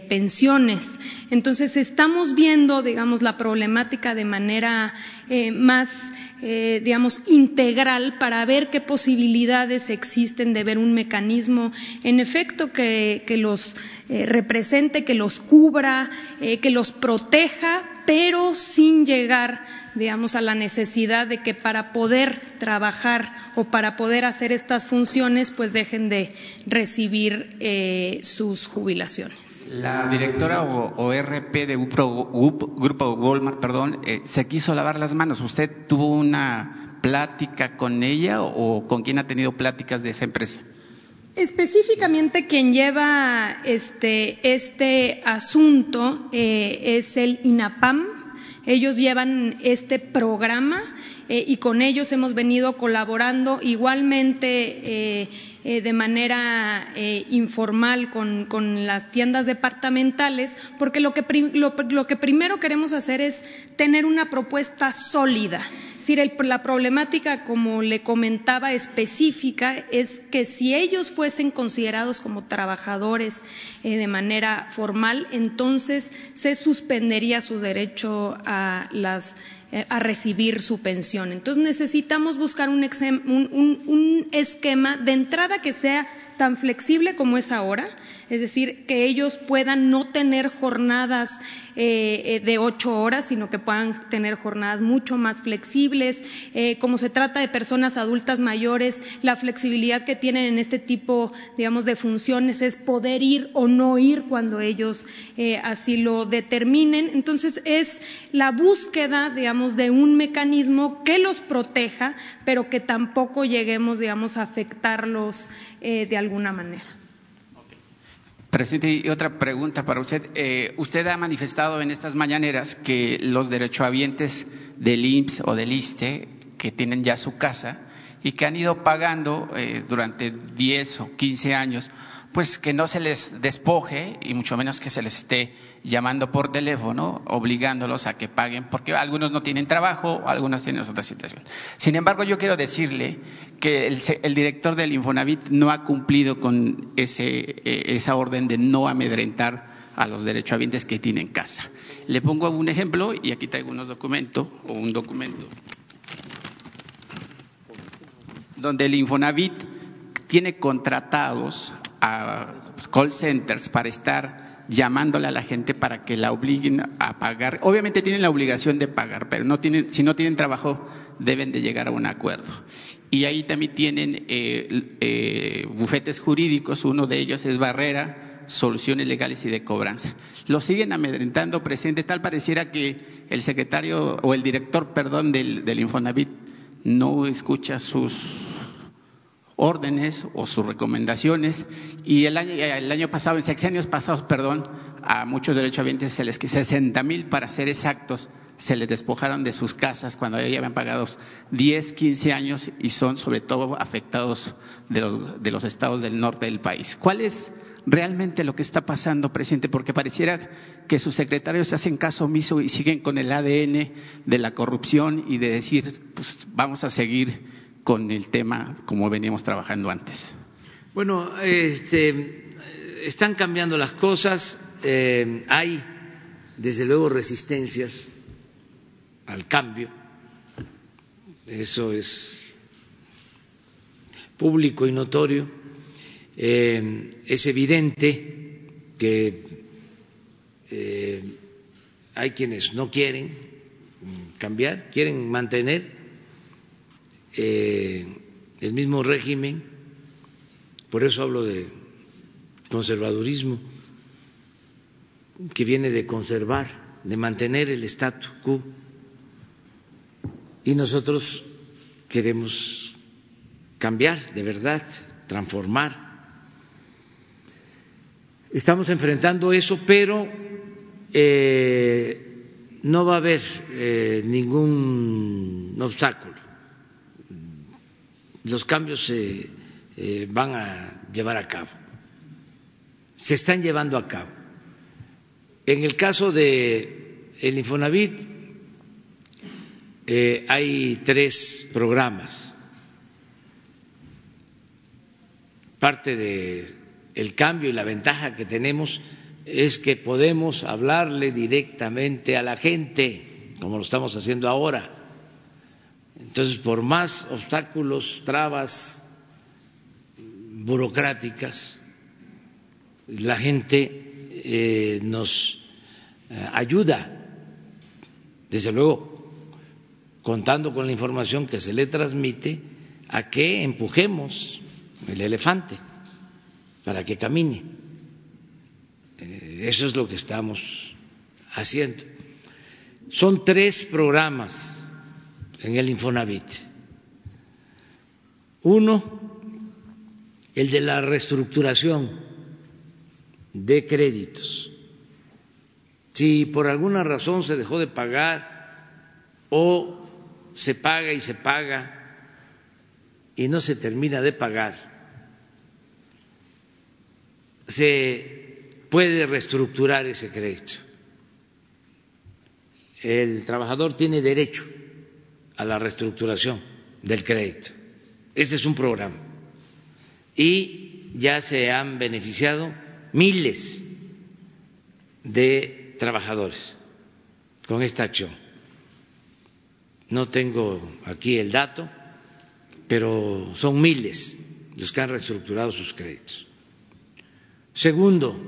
pensiones entonces, estamos viendo, digamos, la problemática de manera eh, más, eh, digamos, integral para ver qué posibilidades existen de ver un mecanismo, en efecto, que, los eh, represente, que los cubra, que los proteja, pero sin llegar digamos, a la necesidad de que para poder trabajar o para poder hacer estas funciones, pues dejen de recibir sus jubilaciones. La directora o, RP de Grupo, Walmart, perdón, eh, se quiso lavar las manos. ¿Usted tuvo una plática con ella o, con quién ha tenido pláticas de esa empresa? Específicamente quien lleva este, este asunto eh, es el INAPAM. Ellos llevan este programa eh, y con ellos hemos venido colaborando igualmente eh, de manera eh, informal con, las tiendas departamentales, porque lo que, lo, que, primero queremos hacer es tener una propuesta sólida. Es decir, la problemática, como le comentaba, específica es que si ellos fuesen considerados como trabajadores eh, de manera formal, entonces se suspendería su derecho a las eh, a recibir su pensión. Entonces necesitamos buscar un, un, esquema de entrada que sea tan flexible como es ahora, es decir, que ellos puedan no tener jornadas eh, eh, de ocho horas, sino que puedan tener jornadas mucho más flexibles. Como se trata de personas adultas mayores, la flexibilidad que tienen en este tipo, digamos, de funciones es poder ir o no ir cuando ellos así lo determinen. Entonces, es la búsqueda, digamos, de un mecanismo que los proteja, pero que tampoco lleguemos, digamos, a afectarlos de alguna manera. Presidente, y otra pregunta para usted. Eh, usted ha manifestado en estas mañaneras que los derechohabientes del IMSS o del ISTE, que tienen ya su casa y que han ido pagando eh, durante 10 o 15 años, pues que no se les despoje y mucho menos que se les esté llamando por teléfono, obligándolos a que paguen, porque algunos no tienen trabajo, algunos tienen otra situación. Sin embargo, yo quiero decirle que el, director del Infonavit no ha cumplido con ese, eh, esa orden de no amedrentar a los derechohabientes que tienen casa. Le pongo un ejemplo y aquí traigo unos documentos o un documento donde el Infonavit tiene contratados a call centers para estar llamándole a la gente para que la obliguen a pagar. Obviamente tienen la obligación de pagar, pero no tienen, si no tienen trabajo deben de llegar a un acuerdo. Y ahí también tienen eh, eh, bufetes jurídicos, uno de ellos es Barrera, soluciones legales y de cobranza. Lo siguen amedrentando, presidente, tal pareciera que el secretario o el director, perdón, del, del Infonavit no escucha sus órdenes o sus recomendaciones y el año, el año pasado, en sexenios pasados, perdón, a muchos derechohabientes se les 60 mil para ser exactos, se les despojaron de sus casas cuando ya habían pagado 10, 15 años y son sobre todo afectados de los, de los estados del norte del país. ¿Cuál es realmente lo que está pasando, presidente? Porque pareciera que sus secretarios se hacen caso omiso y siguen con el ADN de la corrupción y de decir, pues vamos a seguir con el tema como veníamos trabajando antes? Bueno, este, están cambiando las cosas, eh, hay desde luego resistencias al cambio, eso es público y notorio, eh, es evidente que eh, hay quienes no quieren cambiar, quieren mantener eh, el mismo régimen, por eso hablo de conservadurismo, que viene de conservar, de mantener el statu quo, y nosotros queremos cambiar de verdad, transformar. Estamos enfrentando eso, pero eh, no va a haber eh, ningún obstáculo. Los cambios se eh, van a llevar a cabo, se están llevando a cabo. En el caso de el Infonavit hay tres programas. Parte de el cambio y la ventaja que tenemos es que podemos hablarle directamente a la gente, como lo estamos haciendo ahora. Entonces, por más obstáculos, trabas burocráticas, la gente eh, nos eh, ayuda, desde luego, contando con la información que se le transmite, a que empujemos el elefante para que camine. Eh, eso es lo que estamos haciendo. Son tres programas en el Infonavit. Uno, el de la reestructuración de créditos. Si por alguna razón se dejó de pagar o se paga y se paga y no se termina de pagar, se puede reestructurar ese crédito. El trabajador tiene derecho a la reestructuración del crédito. Ese es un programa. Y ya se han beneficiado miles de trabajadores con esta acción. No tengo aquí el dato, pero son miles los que han reestructurado sus créditos. Segundo,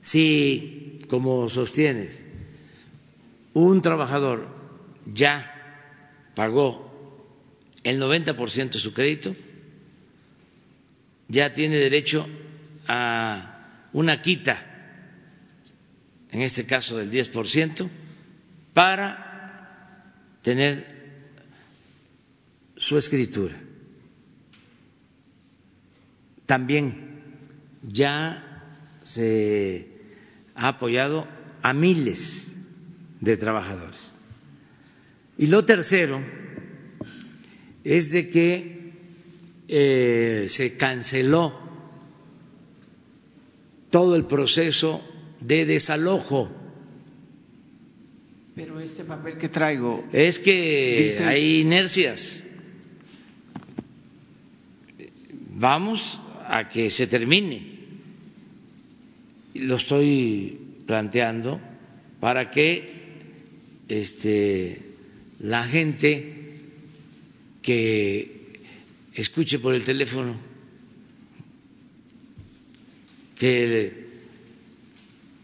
si, como sostienes, un trabajador ya pagó el 90% de su crédito, ya tiene derecho a una quita, en este caso del 10%, para tener su escritura. También ya se ha apoyado a miles de trabajadores. Y lo tercero es de que eh, se canceló todo el proceso de desalojo. Pero este papel que traigo. Es que hay inercias. Vamos a que se termine lo estoy planteando para que este, la gente que escuche por el teléfono que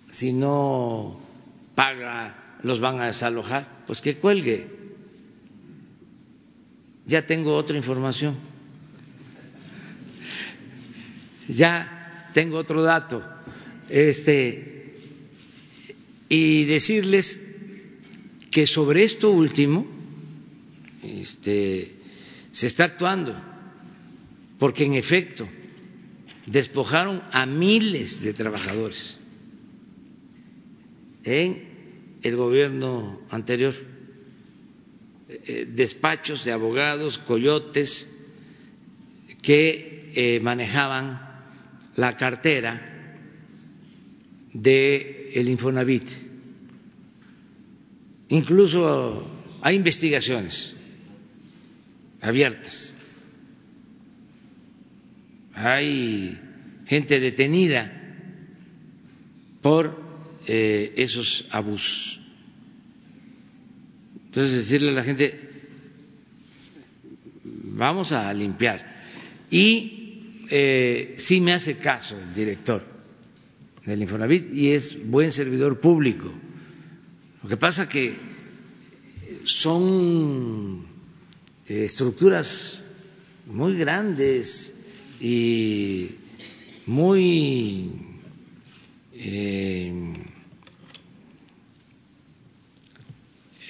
si no paga los van a desalojar, pues que cuelgue. Ya tengo otra información. Ya tengo otro dato este, y decirles que sobre esto último este, se está actuando, porque en efecto despojaron a miles de trabajadores en el gobierno anterior, eh, despachos de abogados, coyotes que eh, manejaban la cartera del el Infonavit. Incluso hay investigaciones abiertas. Hay gente detenida por eh, esos abusos. Entonces decirle a la gente, vamos a limpiar. Y eh, sí me hace caso el director del Infonavit y es buen servidor público. Lo que pasa que son eh, estructuras muy grandes y muy eh,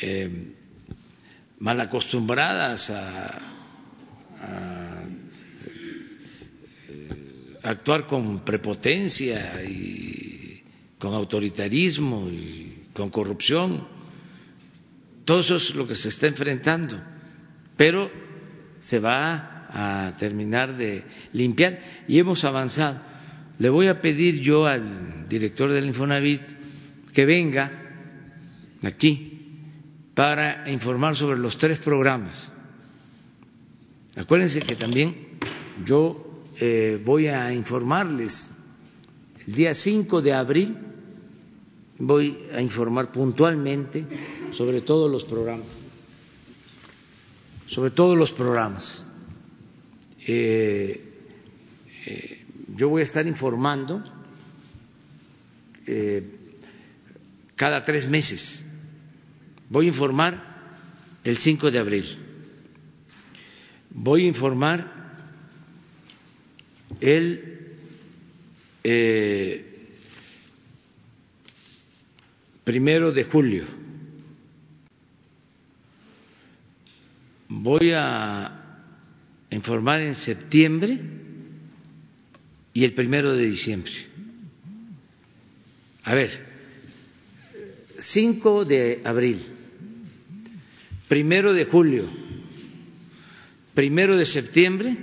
eh, mal acostumbradas a actuar con prepotencia y con autoritarismo y con corrupción. Todo eso es lo que se está enfrentando, pero se va a terminar de limpiar y hemos avanzado. Le voy a pedir yo al director del Infonavit que venga aquí para informar sobre los tres programas. Acuérdense que también yo eh, voy a informarles el día 5 de abril, voy a informar puntualmente sobre todos los programas, sobre todos los programas. Eh, eh, yo voy a estar informando cada tres meses. Voy a informar el 5 de abril. Voy a informar el eh, primero de julio. Voy a informar en septiembre y el primero de diciembre. A ver, 5 de abril, primero de julio, primero de septiembre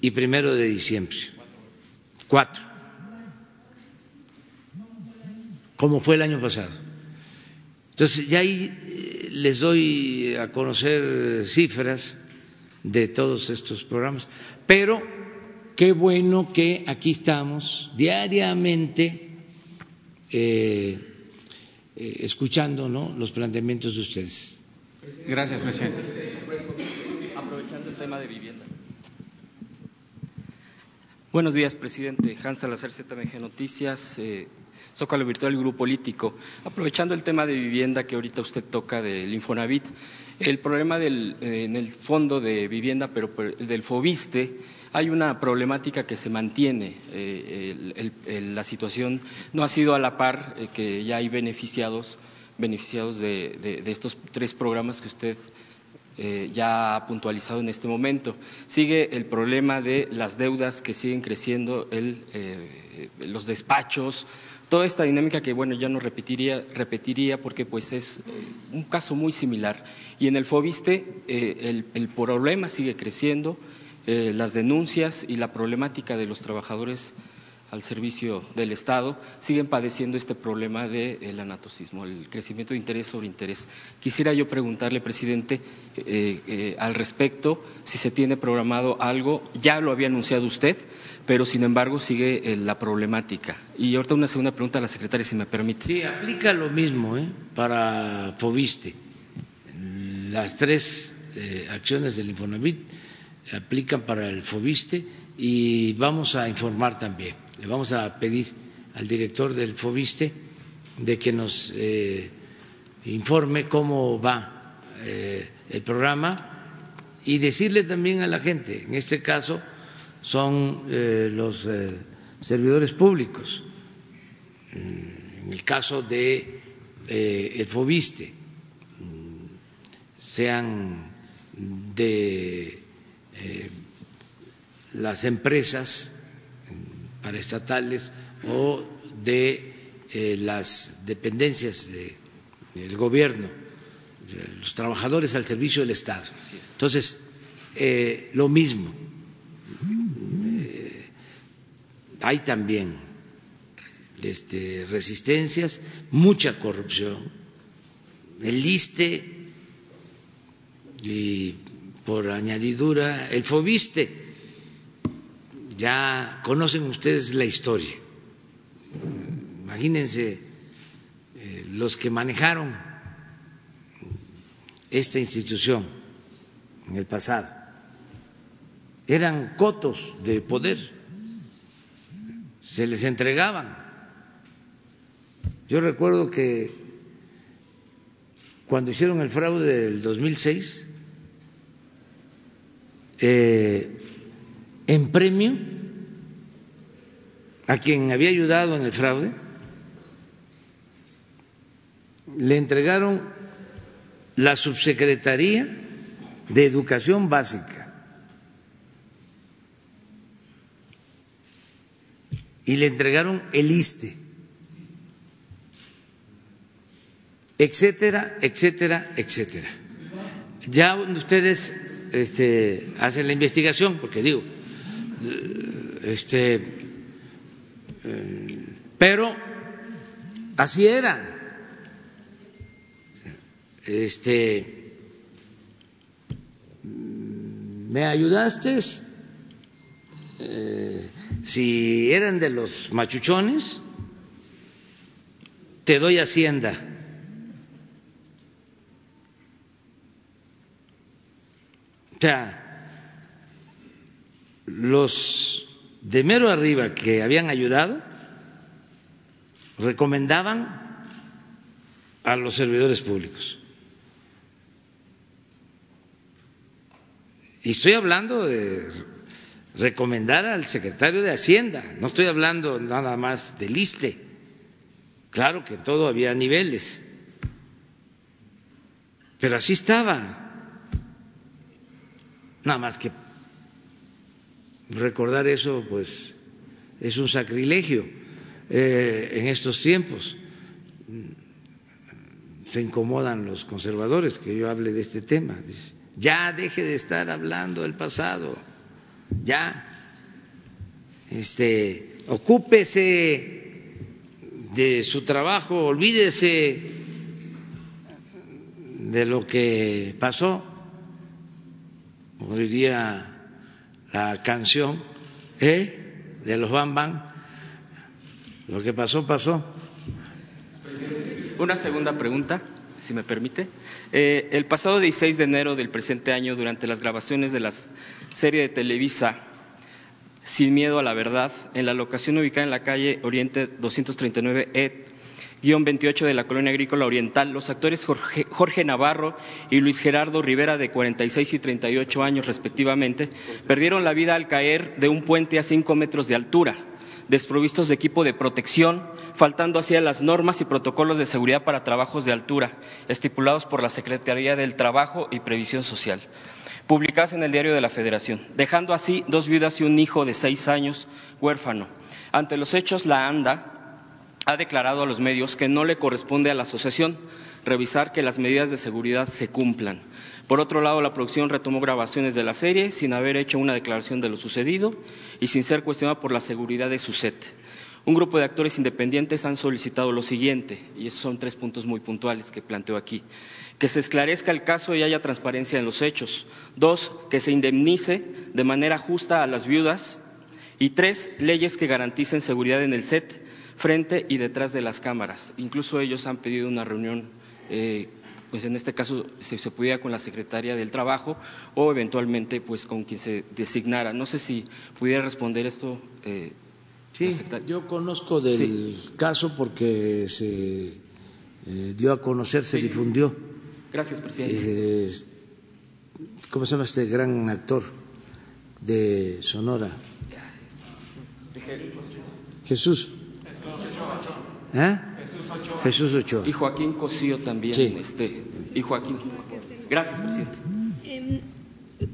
y primero de diciembre. Cuatro. Como fue el año pasado. Entonces, ya ahí eh, les doy a conocer cifras de todos estos programas, pero qué bueno que aquí estamos diariamente. Eh, eh, escuchando ¿no? los planteamientos de ustedes. Gracias, presidente. Aprovechando el tema de vivienda. Buenos días, presidente. Hans Salazar, ZMG Noticias, eh, Zócalo Virtual y Grupo Político. Aprovechando el tema de vivienda que ahorita usted toca del Infonavit, el problema del, eh, en el fondo de vivienda, pero del FOBISTE, hay una problemática que se mantiene. Eh, la situación no ha sido a la par eh, que ya hay beneficiados, beneficiados de, estos tres programas que usted eh, ya puntualizado en este momento. Sigue el problema de las deudas que siguen creciendo, el, los despachos, toda esta dinámica que bueno ya no repetiría, repetiría porque pues es un caso muy similar. Y en el FOBISTE el, problema sigue creciendo eh, las denuncias y la problemática de los trabajadores al servicio del Estado siguen padeciendo este problema del anatosismo, el crecimiento de interés sobre interés. Quisiera yo preguntarle, presidente, eh, eh, al respecto, si se tiene programado algo, ya lo había anunciado usted, pero sin embargo sigue la problemática. Y ahorita una segunda pregunta a la secretaria, si me permite. Sí, aplica lo mismo para Fobiste. Las tres acciones del Infonavit aplican para el FOBISTE y vamos a informar también. Le vamos a pedir al director del FOBISTE de que nos eh, informe cómo va eh, el programa y decirle también a la gente, en este caso son eh, los servidores públicos, en el caso de el FOBISTE, sean de las empresas paraestatales o de eh, las dependencias del gobierno, los trabajadores al servicio del Estado. Entonces, eh, lo mismo. hay también este, resistencias, mucha corrupción. El ISTE y por añadidura el Fobiste. Ya conocen ustedes la historia. Imagínense eh, los que manejaron esta institución en el pasado. Eran cotos de poder, se les entregaban. Yo recuerdo que cuando hicieron el fraude del 2006, eh, en premio a quien había ayudado en el fraude, le entregaron la subsecretaría de Educación Básica y le entregaron el ISTE. etcétera, etcétera, etcétera. Ya ustedes este, hacen la investigación, porque digo, este, eh, pero así era. Este, ¿me ayudaste? Eh, si eran de los machuchones, te doy hacienda. O los de mero arriba que habían ayudado recomendaban a los servidores públicos. Y estoy hablando de recomendar al secretario de Hacienda, no estoy hablando nada más del ISTE. Claro que todo había niveles, pero así estaba. Nada más que recordar eso, pues es un sacrilegio eh, en estos tiempos. Se incomodan los conservadores que yo hable de este tema. ya deje de estar hablando del pasado ya, este, ocúpese de su trabajo, olvídese de lo que pasó, como diría la canción ¿eh? de los Bam lo que pasó, pasó. Una segunda pregunta, si me permite. Eh, el pasado 16 de enero del presente año, durante las grabaciones de la serie de Televisa Sin Miedo a la Verdad, en la locación ubicada en la calle Oriente 239 E, 28 de la colonia agrícola oriental, los actores Jorge, Navarro y Luis Gerardo Rivera, de 46 y 38 años respectivamente, perdieron la vida al caer de un puente a 5 metros de altura desprovistos de equipo de protección, faltando así a las normas y protocolos de seguridad para trabajos de altura, estipulados por la Secretaría del Trabajo y Previsión Social, publicadas en el Diario de la Federación, dejando así dos viudas y un hijo de seis años huérfano. Ante los hechos, la ANDA ha declarado a los medios que no le corresponde a la asociación revisar que las medidas de seguridad se cumplan. Por otro lado, la producción retomó grabaciones de la serie sin haber hecho una declaración de lo sucedido y sin ser cuestionada por la seguridad de su set. Un grupo de actores independientes han solicitado lo siguiente, y esos son tres puntos muy puntuales que planteo aquí. Que se esclarezca el caso y haya transparencia en los hechos. Dos, que se indemnice de manera justa a las viudas. Y tres, leyes que garanticen seguridad en el set, frente y detrás de las cámaras. Incluso ellos han pedido una reunión eh, pues en este caso se, se, pudiera con la secretaria del Trabajo o eventualmente pues con quien se designara. No sé si pudiera responder esto. Eh, sí, yo conozco del sí. caso porque se eh, dio a conocer, se sí. difundió. Gracias, presidente. Eh, ¿Cómo se llama este gran actor de Sonora? Jesús. ¿Eh? Jesús Ochoa. Y Joaquín Cosío también. Sí. Este, y Joaquín. Gracias, presidente. Eh,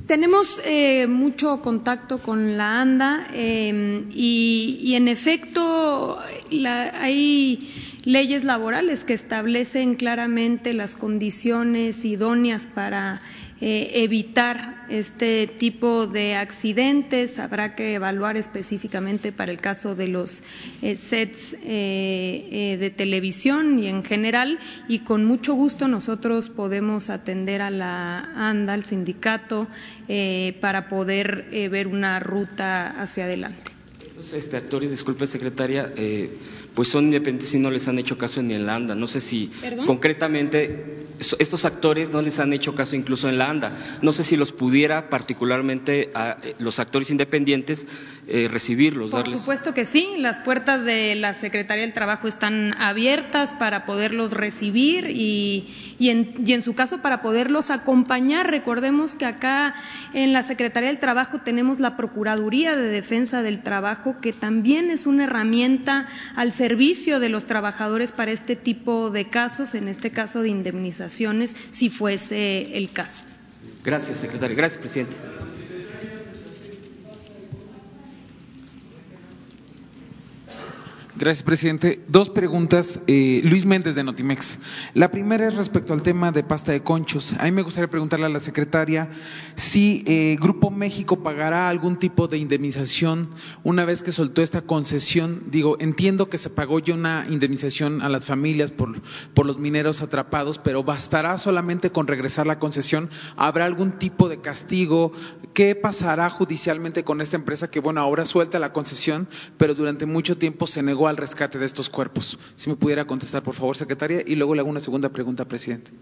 tenemos eh, mucho contacto con la ANDA eh, y, y, en efecto la, hay leyes laborales que establecen claramente las condiciones idóneas para eh, evitar este tipo de accidentes. Habrá que evaluar específicamente para el caso de los eh, sets eh, de televisión y en general. Y con mucho gusto nosotros podemos atender a la ANDA, al sindicato, para poder ver una ruta hacia adelante. Estos este, actores, disculpe secretaria, pues son independientes y no les han hecho caso ni en la ANDA. No sé si ¿Perdón? concretamente estos actores no les han hecho caso incluso en la ANDA. No sé si los pudiera particularmente a los actores independientes eh, recibirlos. Por darles... supuesto que sí. Las puertas de la Secretaría del Trabajo están abiertas para poderlos recibir y, y, en, y en su caso para poderlos acompañar. Recordemos que acá en la Secretaría del Trabajo tenemos la Procuraduría de Defensa del Trabajo que también es una herramienta al servicio de los trabajadores para este tipo de casos, en este caso de indemnizaciones, si fuese el caso. Gracias, secretario. Gracias, presidente. Gracias, presidente. Dos preguntas. Eh, Luis Méndez de Notimex. La primera es respecto al tema de pasta de conchos. A mí me gustaría preguntarle a la secretaria si eh, Grupo México pagará algún tipo de indemnización una vez que soltó esta concesión. Digo, entiendo que se pagó ya una indemnización a las familias por, por los mineros atrapados, pero ¿bastará solamente con regresar la concesión? ¿Habrá algún tipo de castigo? ¿Qué pasará judicialmente con esta empresa que, bueno, ahora suelta la concesión, pero durante mucho tiempo se negó a al rescate de estos cuerpos. Si me pudiera contestar, por favor, secretaria, y luego le hago una segunda pregunta, presidente.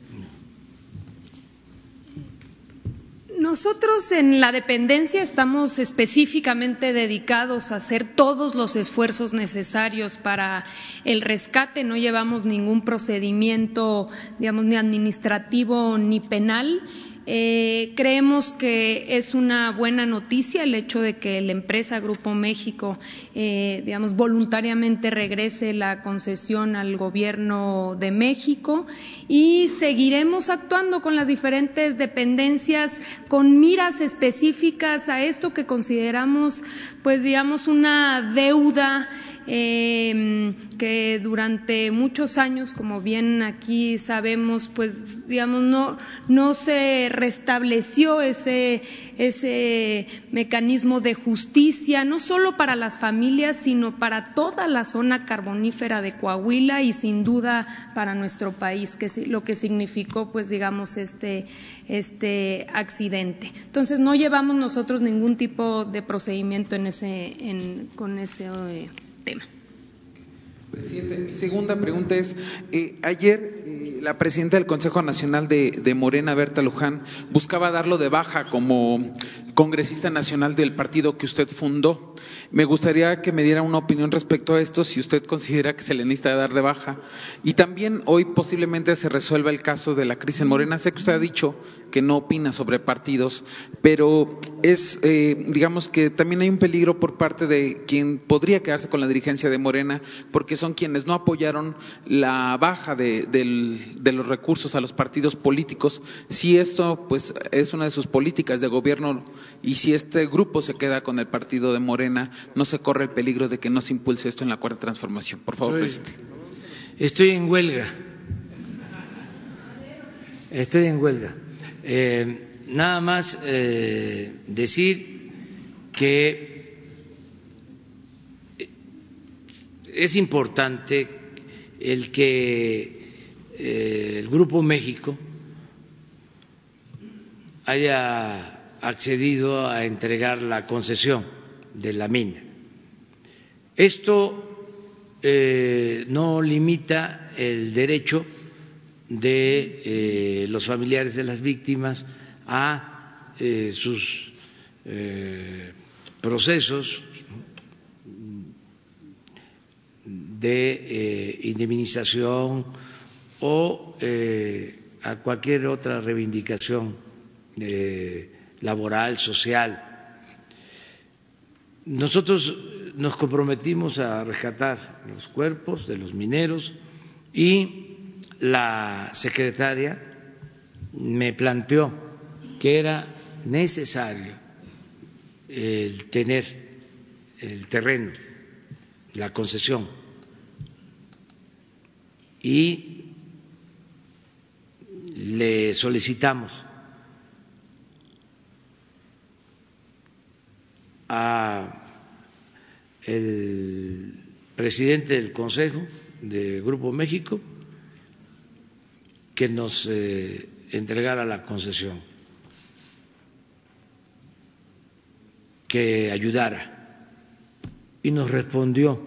Nosotros en la dependencia estamos específicamente dedicados a hacer todos los esfuerzos necesarios para el rescate. No llevamos ningún procedimiento, digamos, ni administrativo ni penal. Eh, creemos que es una buena noticia el hecho de que la empresa Grupo México, eh, digamos, voluntariamente regrese la concesión al gobierno de México y seguiremos actuando con las diferentes dependencias con miras específicas a esto que consideramos, pues, digamos, una deuda eh, que durante muchos años, como bien aquí sabemos, pues digamos no no se restableció ese ese mecanismo de justicia, no solo para las familias, sino para toda la zona carbonífera de Coahuila y sin duda para nuestro país, que lo que significó, pues digamos, este, este accidente. Entonces, no llevamos nosotros ningún tipo de procedimiento con ese eh, tema. Presidente, mi segunda pregunta es, eh, ayer eh, la presidenta del Consejo Nacional de, de, Morena, Berta Luján, buscaba darlo de baja como congresista nacional del partido que usted fundó. Me gustaría que me diera una opinión respecto a esto, si usted considera que se le necesita dar de baja. Y también hoy posiblemente se resuelva el caso de la crisis en Morena. Sé que usted ha dicho que no opina sobre partidos, pero es, eh, digamos que también hay un peligro por parte de quien podría quedarse con la dirigencia de Morena, porque son quienes no apoyaron la baja de, de, de los recursos a los partidos políticos. Si esto, pues, es una de sus políticas de gobierno y si este grupo se queda con el partido de Morena, no se corre el peligro de que no se impulse esto en la cuarta transformación. Por favor, estoy, presidente. Estoy en huelga. Estoy en huelga. Eh, nada más eh, decir que es importante el que eh, el Grupo México haya accedido a entregar la concesión de la mina. Esto eh, no limita el derecho de eh, los familiares de las víctimas a eh, sus eh, procesos de eh, indemnización o a cualquier otra reivindicación laboral, social. Nosotros nos comprometimos a rescatar los cuerpos de los mineros y la secretaria me planteó que era necesario el tener el terreno, la concesión y le solicitamos a el presidente del Consejo del Grupo México que nos eh, entregara la concesión, que ayudara. Y nos respondió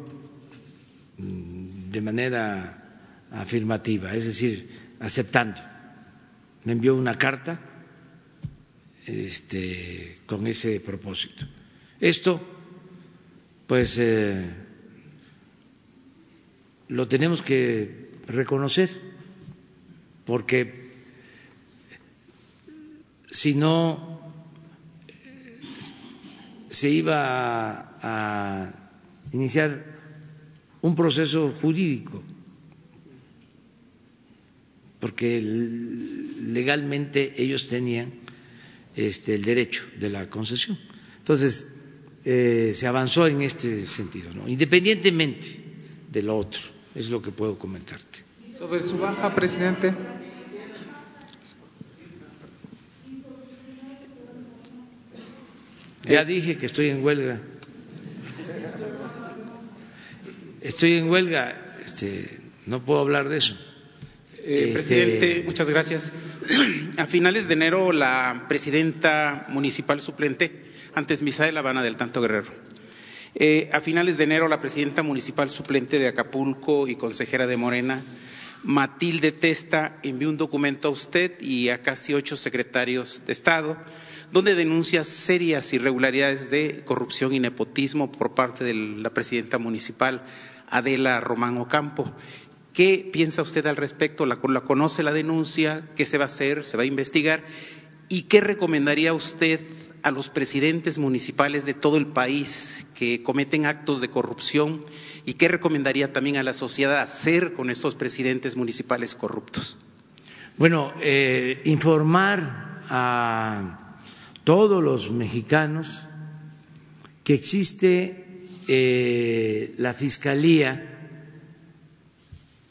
mm, de manera afirmativa, es decir, aceptando. Me envió una carta este, con ese propósito. Esto, pues, eh, lo tenemos que reconocer, porque si no se iba a, a iniciar un proceso jurídico, porque legalmente ellos tenían este, el derecho de la concesión. Entonces, eh, se avanzó en este sentido, ¿no? independientemente de lo otro. Es lo que puedo comentarte. Sobre su baja, presidente. Ya dije que estoy en huelga. Estoy en huelga, este, no puedo hablar de eso. Eh, Este- Presidente, muchas gracias. A finales de enero, la presidenta municipal suplente, antes Misael Habana del Tanto Guerrero. Eh, a finales de enero, la presidenta municipal suplente de Acapulco y consejera de Morena, Matilde Testa, envió un documento a usted y a casi ocho secretarios de Estado, donde denuncia serias irregularidades de corrupción y nepotismo por parte de la presidenta municipal, Adela Román Ocampo. ¿Qué piensa usted al respecto? ¿La, la conoce la denuncia? ¿Qué se va a hacer? ¿Se va a investigar? ¿Y qué recomendaría usted a los presidentes municipales de todo el país que cometen actos de corrupción? ¿Y qué recomendaría también a la sociedad hacer con estos presidentes municipales corruptos? Bueno, eh, informar a todos los mexicanos que existe eh, la Fiscalía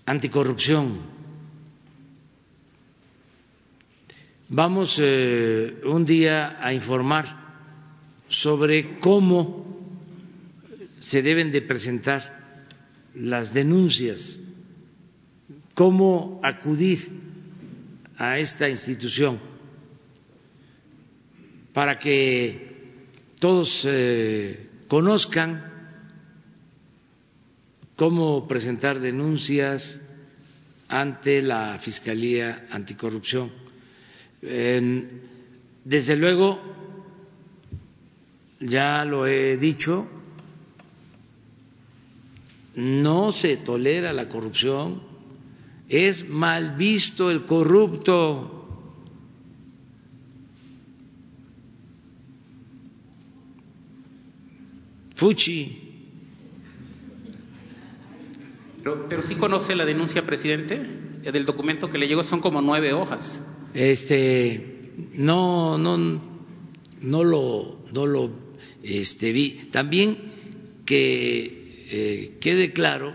Anticorrupción. Vamos eh, un día a informar sobre cómo se deben de presentar las denuncias, cómo acudir a esta institución para que todos eh, conozcan cómo presentar denuncias ante la Fiscalía Anticorrupción. Desde luego, ya lo he dicho, no se tolera la corrupción, es mal visto el corrupto. Fuchi. Pero, pero sí conoce la denuncia, presidente. Del documento que le llegó son como nueve hojas. Este, no, no, no lo, no lo este, vi. También que eh, quede claro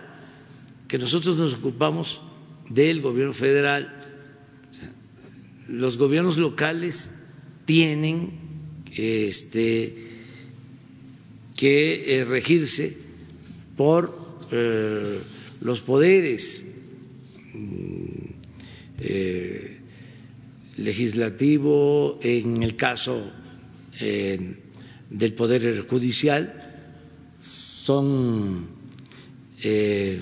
que nosotros nos ocupamos del gobierno federal. Los gobiernos locales tienen este, que eh, regirse por eh, los poderes mm, legislativo, en el caso eh, del Poder Judicial, son eh,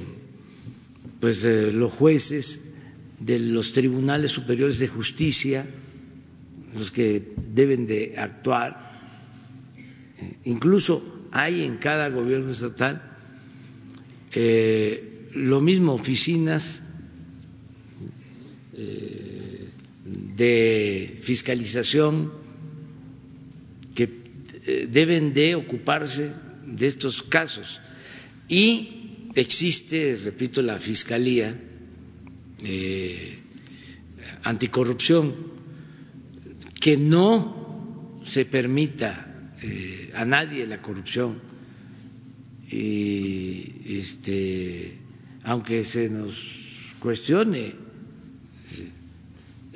pues eh, los jueces de los tribunales superiores de justicia los que deben de actuar. Incluso hay en cada gobierno estatal lo mismo oficinas de fiscalización que eh, deben de ocuparse de estos casos. Y existe, repito, la Fiscalía eh, Anticorrupción, que no se permita eh, a nadie la corrupción. Y este, aunque se nos cuestione,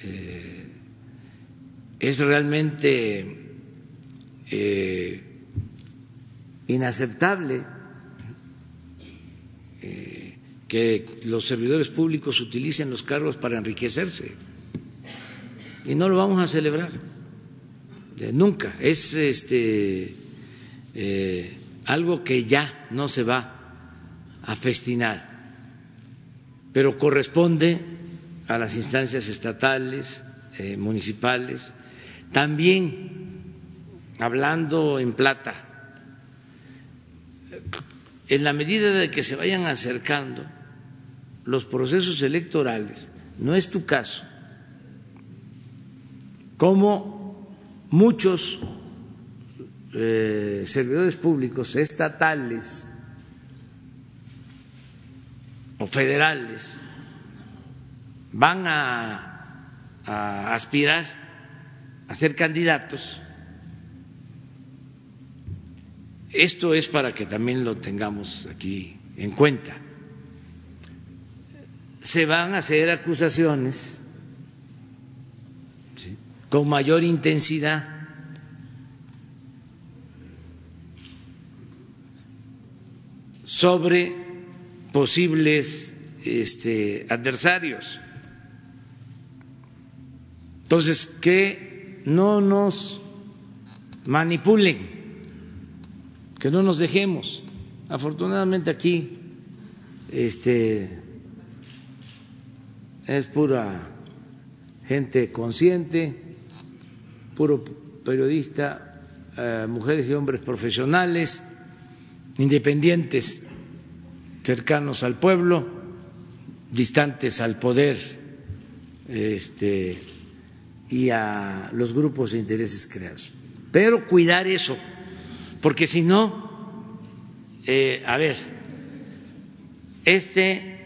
eh, es realmente eh, inaceptable eh, que los servidores públicos utilicen los cargos para enriquecerse. Y no lo vamos a celebrar nunca. Es este algo que ya no se va a festinar pero corresponde a las instancias estatales, eh, municipales, también hablando en plata, en la medida de que se vayan acercando los procesos electorales, no es tu caso, como muchos eh, servidores públicos estatales o federales van a, aspirar a ser candidatos. Esto es para que también lo tengamos aquí en cuenta. se van a hacer acusaciones con mayor intensidad. sobre posibles este, adversarios. Entonces, que no nos manipulen, que no nos dejemos. Afortunadamente aquí este, es pura gente consciente, puro periodista, eh, mujeres y hombres profesionales, independientes, cercanos al pueblo, distantes al poder este, y a los grupos de intereses creados. Pero cuidar eso, porque si no, eh, a ver, este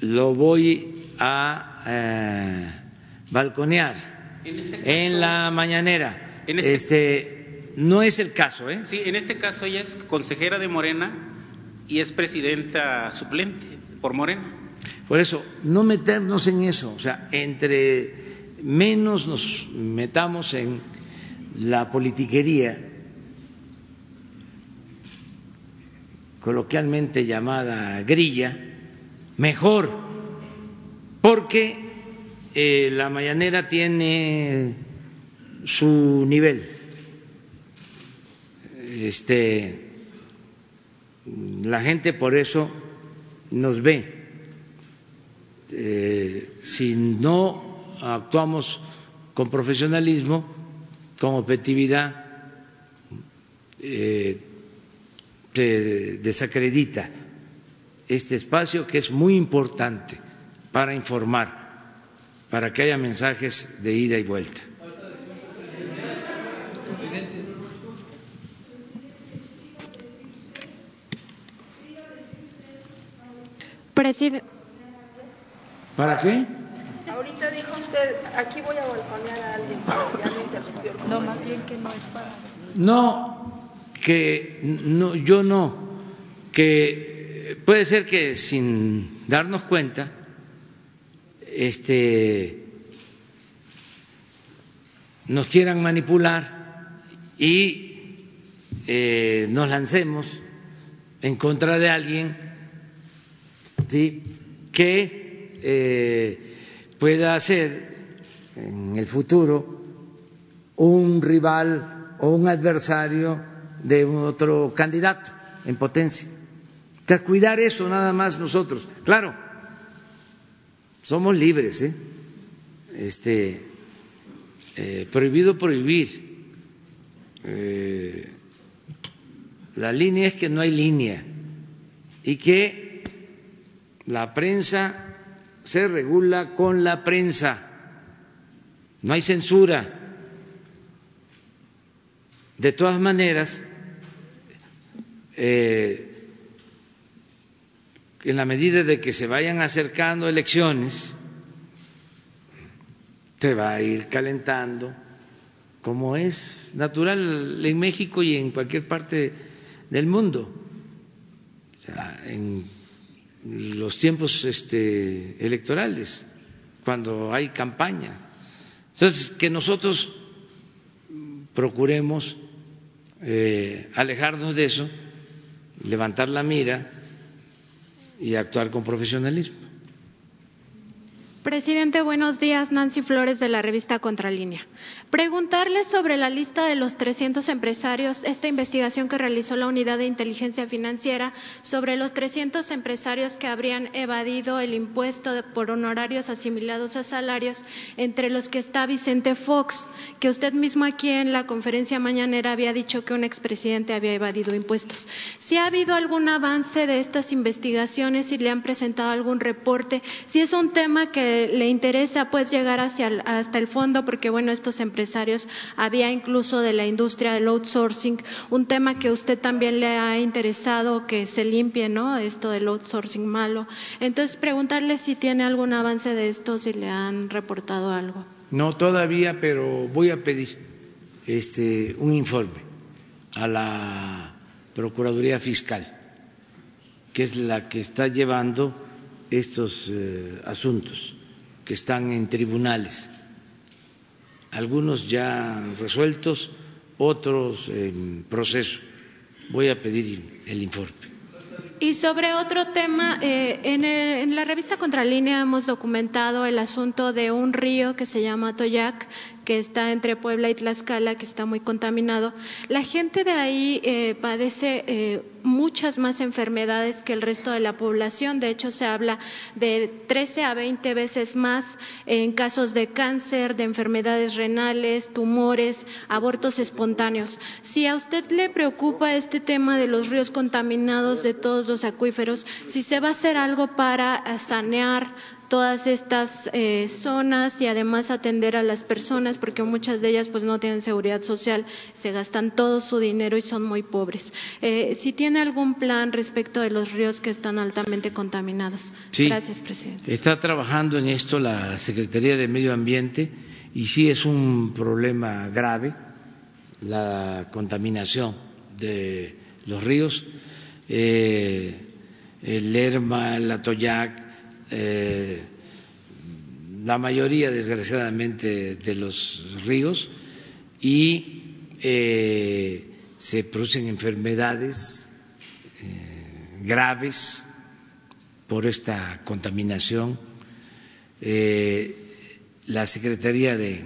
lo voy a eh, balconear en, este la mañanera. En este, este, no es el caso, ¿eh? Sí, en este caso ella es consejera de Morena y es presidenta suplente por Morena. Por eso, no meternos en eso, o sea, entre menos nos metamos en la politiquería, coloquialmente llamada grilla, mejor, porque eh, la mañanera tiene su nivel. Este, la gente por eso nos ve. Eh, si no actuamos con profesionalismo, con objetividad, eh, se desacredita este espacio que es muy importante para informar, para que haya mensajes de ida y vuelta. Presidente. ¿Para qué? Ahorita dijo usted, aquí voy a balconear a alguien, ya me interrumpió. No, más bien que no es para... No, que no, yo no, que puede ser que sin darnos cuenta, este, nos quieran manipular y eh, nos lancemos en contra de alguien ¿sí? que eh, pueda ser en el futuro un rival o un adversario de otro candidato en potencia. Entonces, cuidar eso nada más nosotros. Claro, somos libres, ¿eh? Este, eh, prohibido prohibir. la línea es que no hay línea y que la prensa se regula con la prensa, no hay censura. De todas maneras, eh, en la medida de que se vayan acercando elecciones, se va a ir calentando, como es natural en México y en cualquier parte del mundo. O sea, en los tiempos este, electorales, cuando hay campaña. Entonces, que nosotros procuremos eh, alejarnos de eso, levantar la mira y actuar con profesionalismo. Presidente, buenos días. Nancy Flores de la revista Contralínea. Preguntarle sobre la lista de los 300 empresarios, esta investigación que realizó la Unidad de Inteligencia Financiera sobre los 300 empresarios que habrían evadido el impuesto por honorarios asimilados a salarios, entre los que está Vicente Fox, que usted mismo aquí en la conferencia mañanera había dicho que un expresidente había evadido impuestos. Si ha habido algún avance de estas investigaciones, si le han presentado algún reporte, si es un tema que le interesa pues llegar hacia hasta el fondo, porque bueno, estos empresarios había incluso de la industria del outsourcing, un tema que usted también le ha interesado que se limpie, ¿no? Esto del outsourcing malo. Entonces, preguntarle si tiene algún avance de esto, si le han reportado algo. No todavía, pero voy a pedir este un informe a la Procuraduría Fiscal, que es la que está llevando estos eh, asuntos que están en tribunales, algunos ya resueltos, otros en proceso. Voy a pedir el informe. Y sobre otro tema, eh, en, en, la revista Contralínea hemos documentado el asunto de un río que se llama Toyac, que está entre Puebla y Tlaxcala, que está muy contaminado. La gente de ahí eh, padece eh, muchas más enfermedades que el resto de la población. De hecho, se habla de 13 a 20 veces más en casos de cáncer, de enfermedades renales, tumores, abortos espontáneos. Si a usted le preocupa este tema de los ríos contaminados de todos los acuíferos, si se va a hacer algo para sanear todas estas eh, zonas y además atender a las personas porque muchas de ellas pues no tienen seguridad social, se gastan todo su dinero y son muy pobres. Eh, si tiene algún plan respecto de los ríos que están altamente contaminados. Sí, Gracias, presidente. Está trabajando en esto la Secretaría de Medio Ambiente y sí es un problema grave la contaminación de los ríos. Eh, el Lerma, el Atoyac, eh, la mayoría, desgraciadamente, de los ríos y eh, se producen enfermedades eh, graves por esta contaminación. La Secretaría de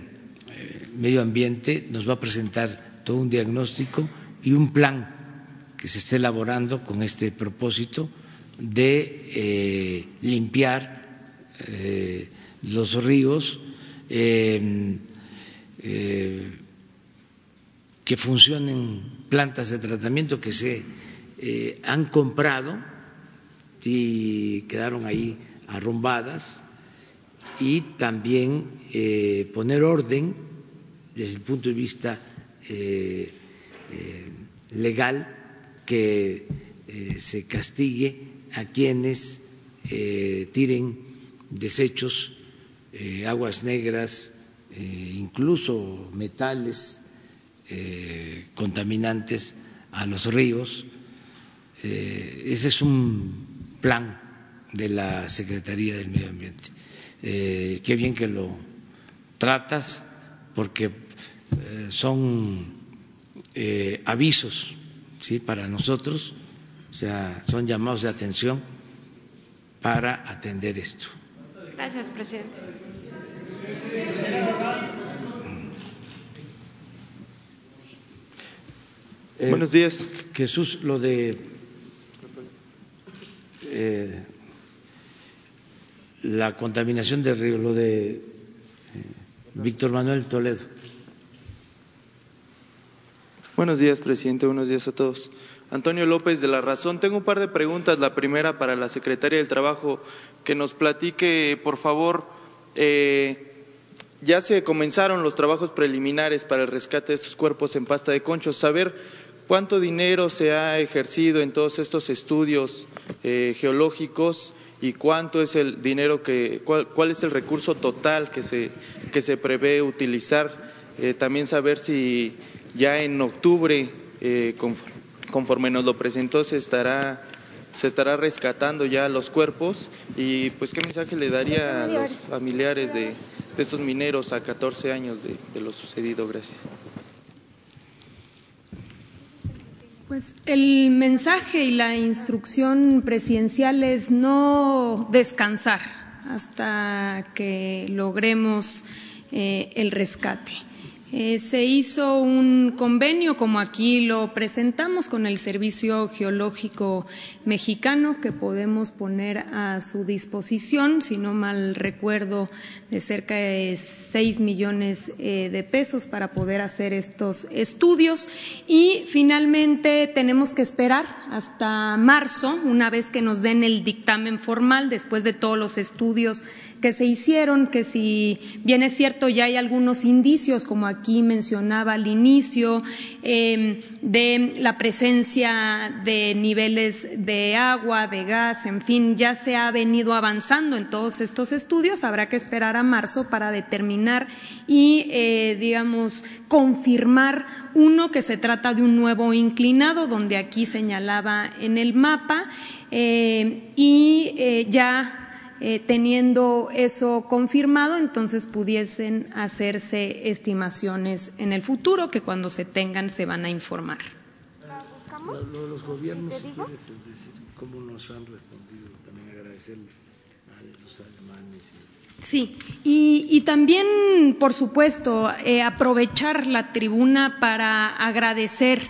Medio Ambiente nos va a presentar todo un diagnóstico y un plan que se está elaborando con este propósito de eh, limpiar eh, los ríos, eh, que funcionen plantas de tratamiento que se han comprado y quedaron ahí arrumbadas y también poner orden desde el punto de vista legal que se castigue a quienes eh, tiren desechos, eh, aguas negras, eh, incluso metales contaminantes a los ríos. ese es un plan de la Secretaría del Medio Ambiente. qué bien que lo tratas porque son avisos ¿sí? para nosotros o sea, son llamados de atención para atender esto. Gracias, presidente. Eh, Buenos días. Jesús, lo de eh, la contaminación del río, lo de eh, Víctor Manuel Toledo. Buenos días, presidente. Buenos días a todos. Antonio López de La Razón. Tengo un par de preguntas. La primera para la secretaria del Trabajo, que nos platique, por favor, eh, ya se comenzaron los trabajos preliminares para el rescate de estos cuerpos en pasta de conchos. Saber cuánto dinero se ha ejercido en todos estos estudios eh, geológicos y cuánto es el dinero que, cuál, es el recurso total que se, que se prevé utilizar. Eh, también saber si ya en octubre, conforme conforme nos lo presentó se estará se estará rescatando ya los cuerpos y pues qué mensaje le daría a los familiares de, estos mineros a 14 años de, de lo sucedido. Gracias. Pues el mensaje y la instrucción presidencial es no descansar hasta que logremos eh, el rescate. Eh, se hizo un convenio, como aquí lo presentamos, con el Servicio Geológico Mexicano, que podemos poner a su disposición, si no mal recuerdo, de cerca de seis millones eh, de pesos para poder hacer estos estudios. Y finalmente tenemos que esperar hasta marzo, una vez que nos den el dictamen formal, después de todos los estudios que se hicieron, que si bien es cierto ya hay algunos indicios, como aquí mencionaba al inicio, em, de la presencia de niveles de agua, de gas, en fin, ya se ha venido avanzando en todos estos estudios. Habrá que esperar a marzo para determinar y, eh, digamos, confirmar uno que se trata de un nuevo inclinado, donde aquí señalaba en el mapa, eh, y eh, ya eh, teniendo eso confirmado, entonces pudiesen hacerse estimaciones en el futuro que cuando se tengan se van a informar. Cómo nos han respondido, también agradecerle. Sí, y, también, por supuesto, eh, aprovechar la tribuna para agradecer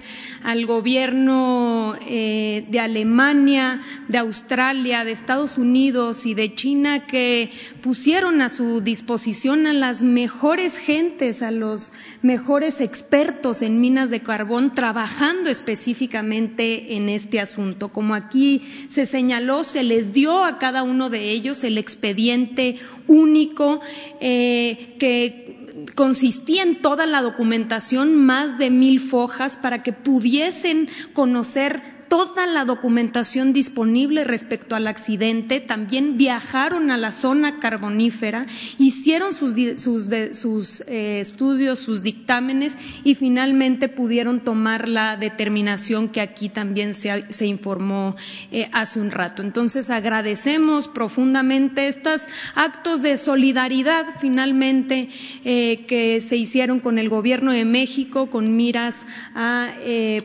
al gobierno eh, de Alemania, de Australia, de Estados Unidos y de China que pusieron a su disposición a las mejores gentes, a los mejores expertos en minas de carbón trabajando específicamente en este asunto. Como aquí se señaló, se les dio a cada uno de ellos el expediente único eh, que consistía en toda la documentación, más de mil fojas, para que pudiesen conocer toda la documentación disponible respecto al accidente, también viajaron a la zona carbonífera, hicieron sus, eh, estudios, sus dictámenes y finalmente pudieron tomar la determinación que aquí también se, informó eh, hace un rato. Entonces agradecemos profundamente estos actos de solidaridad finalmente eh, que se hicieron con el Gobierno de México con miras a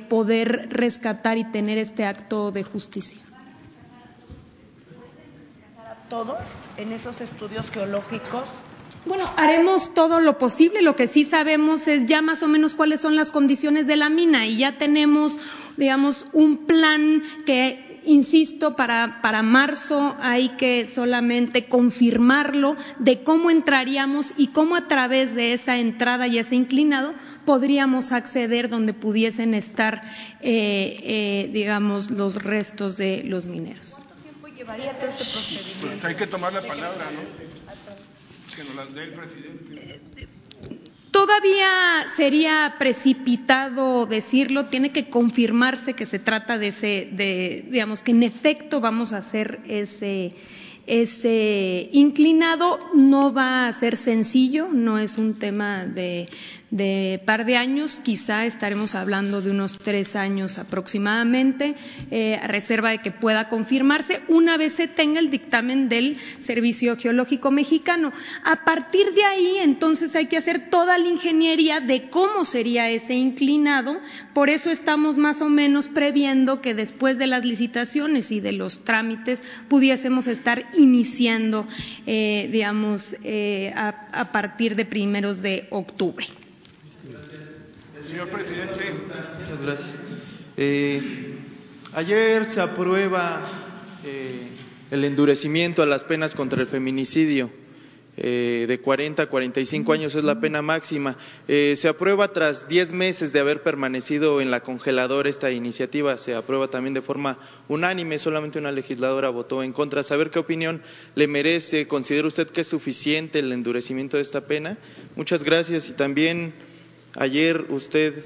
poder rescatar y tener este acto de justicia. ¿Todo en esos estudios geológicos? Bueno, haremos todo lo posible. Lo que sí sabemos es ya más o menos cuáles son las condiciones de la mina y ya tenemos, digamos, un plan que insisto, para, para, marzo hay que solamente confirmarlo de cómo entraríamos y cómo a través de esa entrada y ese inclinado podríamos acceder donde pudiesen estar, eh, eh, digamos, los restos de los mineros. ¿Cuánto tiempo llevaría todo este procedimiento? Pues hay que tomar la palabra, ¿no? Que nos la dé el presidente. Todavía sería precipitado decirlo, tiene que confirmarse que se trata de ese, de, digamos, que en efecto vamos a hacer ese, ese inclinado. No va a ser sencillo, no es un tema de, de par de años, quizá estaremos hablando de unos tres años aproximadamente, eh, a reserva de que pueda confirmarse una vez se tenga el dictamen del Servicio Geológico Mexicano. A partir de ahí, entonces, hay que hacer toda la ingeniería de cómo sería ese inclinado, por eso estamos más o menos previendo que después de las licitaciones y de los trámites pudiésemos estar iniciando, eh, digamos, eh, a partir de primeros de octubre. Señor presidente. Muchas gracias. Eh, ayer se aprueba eh, el endurecimiento a las penas contra el feminicidio. Eh, de 40 a 45 años es la pena máxima. se aprueba tras 10 meses de haber permanecido en la congeladora esta iniciativa. Se aprueba también de forma unánime. Solamente una legisladora votó en contra. Saber qué opinión le merece. ¿Considera usted que es suficiente el endurecimiento de esta pena? Muchas gracias. Y también Ayer usted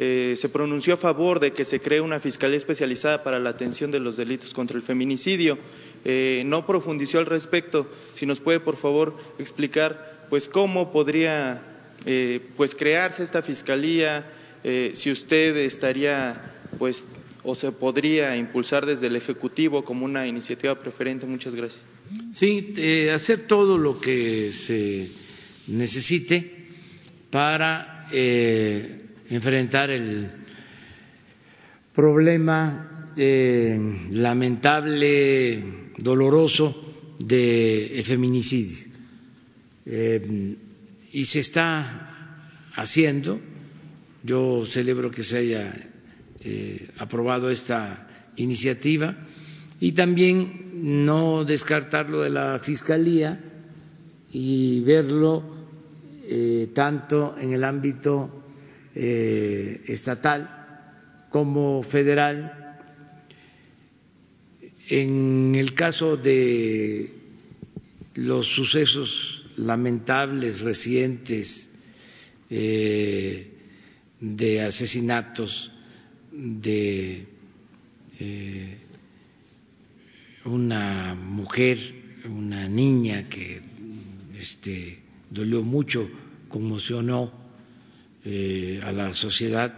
eh, se pronunció a favor de que se cree una fiscalía especializada para la atención de los delitos contra el feminicidio. Eh, no profundizó al respecto. Si nos puede, por favor, explicar, pues, cómo podría, eh, pues, crearse esta fiscalía, si usted estaría, pues, o se podría impulsar desde el Ejecutivo como una iniciativa preferente. Muchas gracias. Sí, hacer todo lo que se necesite para eh, enfrentar el problema eh, lamentable, doloroso del feminicidio. Eh, y se está haciendo, yo celebro que se haya aprobado esta iniciativa y también no descartarlo de la Fiscalía y verlo eh, tanto en el ámbito eh, estatal como federal. En el caso de los sucesos lamentables recientes eh, de asesinatos de una mujer, una niña que este, dolió mucho, conmocionó eh, a la sociedad.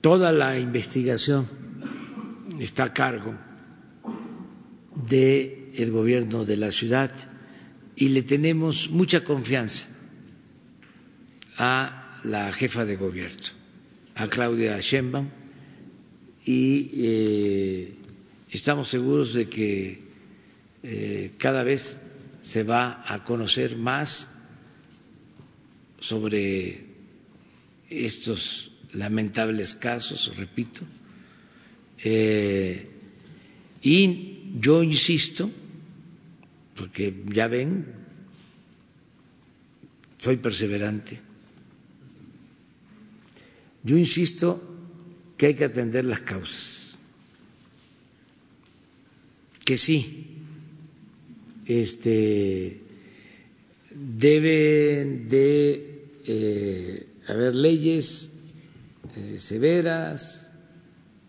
Toda la investigación está a cargo de el gobierno de la ciudad y le tenemos mucha confianza a la jefa de gobierno, a Claudia Sheinbaum, y eh, estamos seguros de que eh, cada vez se va a conocer más sobre estos lamentables casos, repito, eh, y yo insisto, porque ya ven, soy perseverante, yo insisto que hay que atender las causas, que sí, este, deben de eh, haber leyes eh, severas,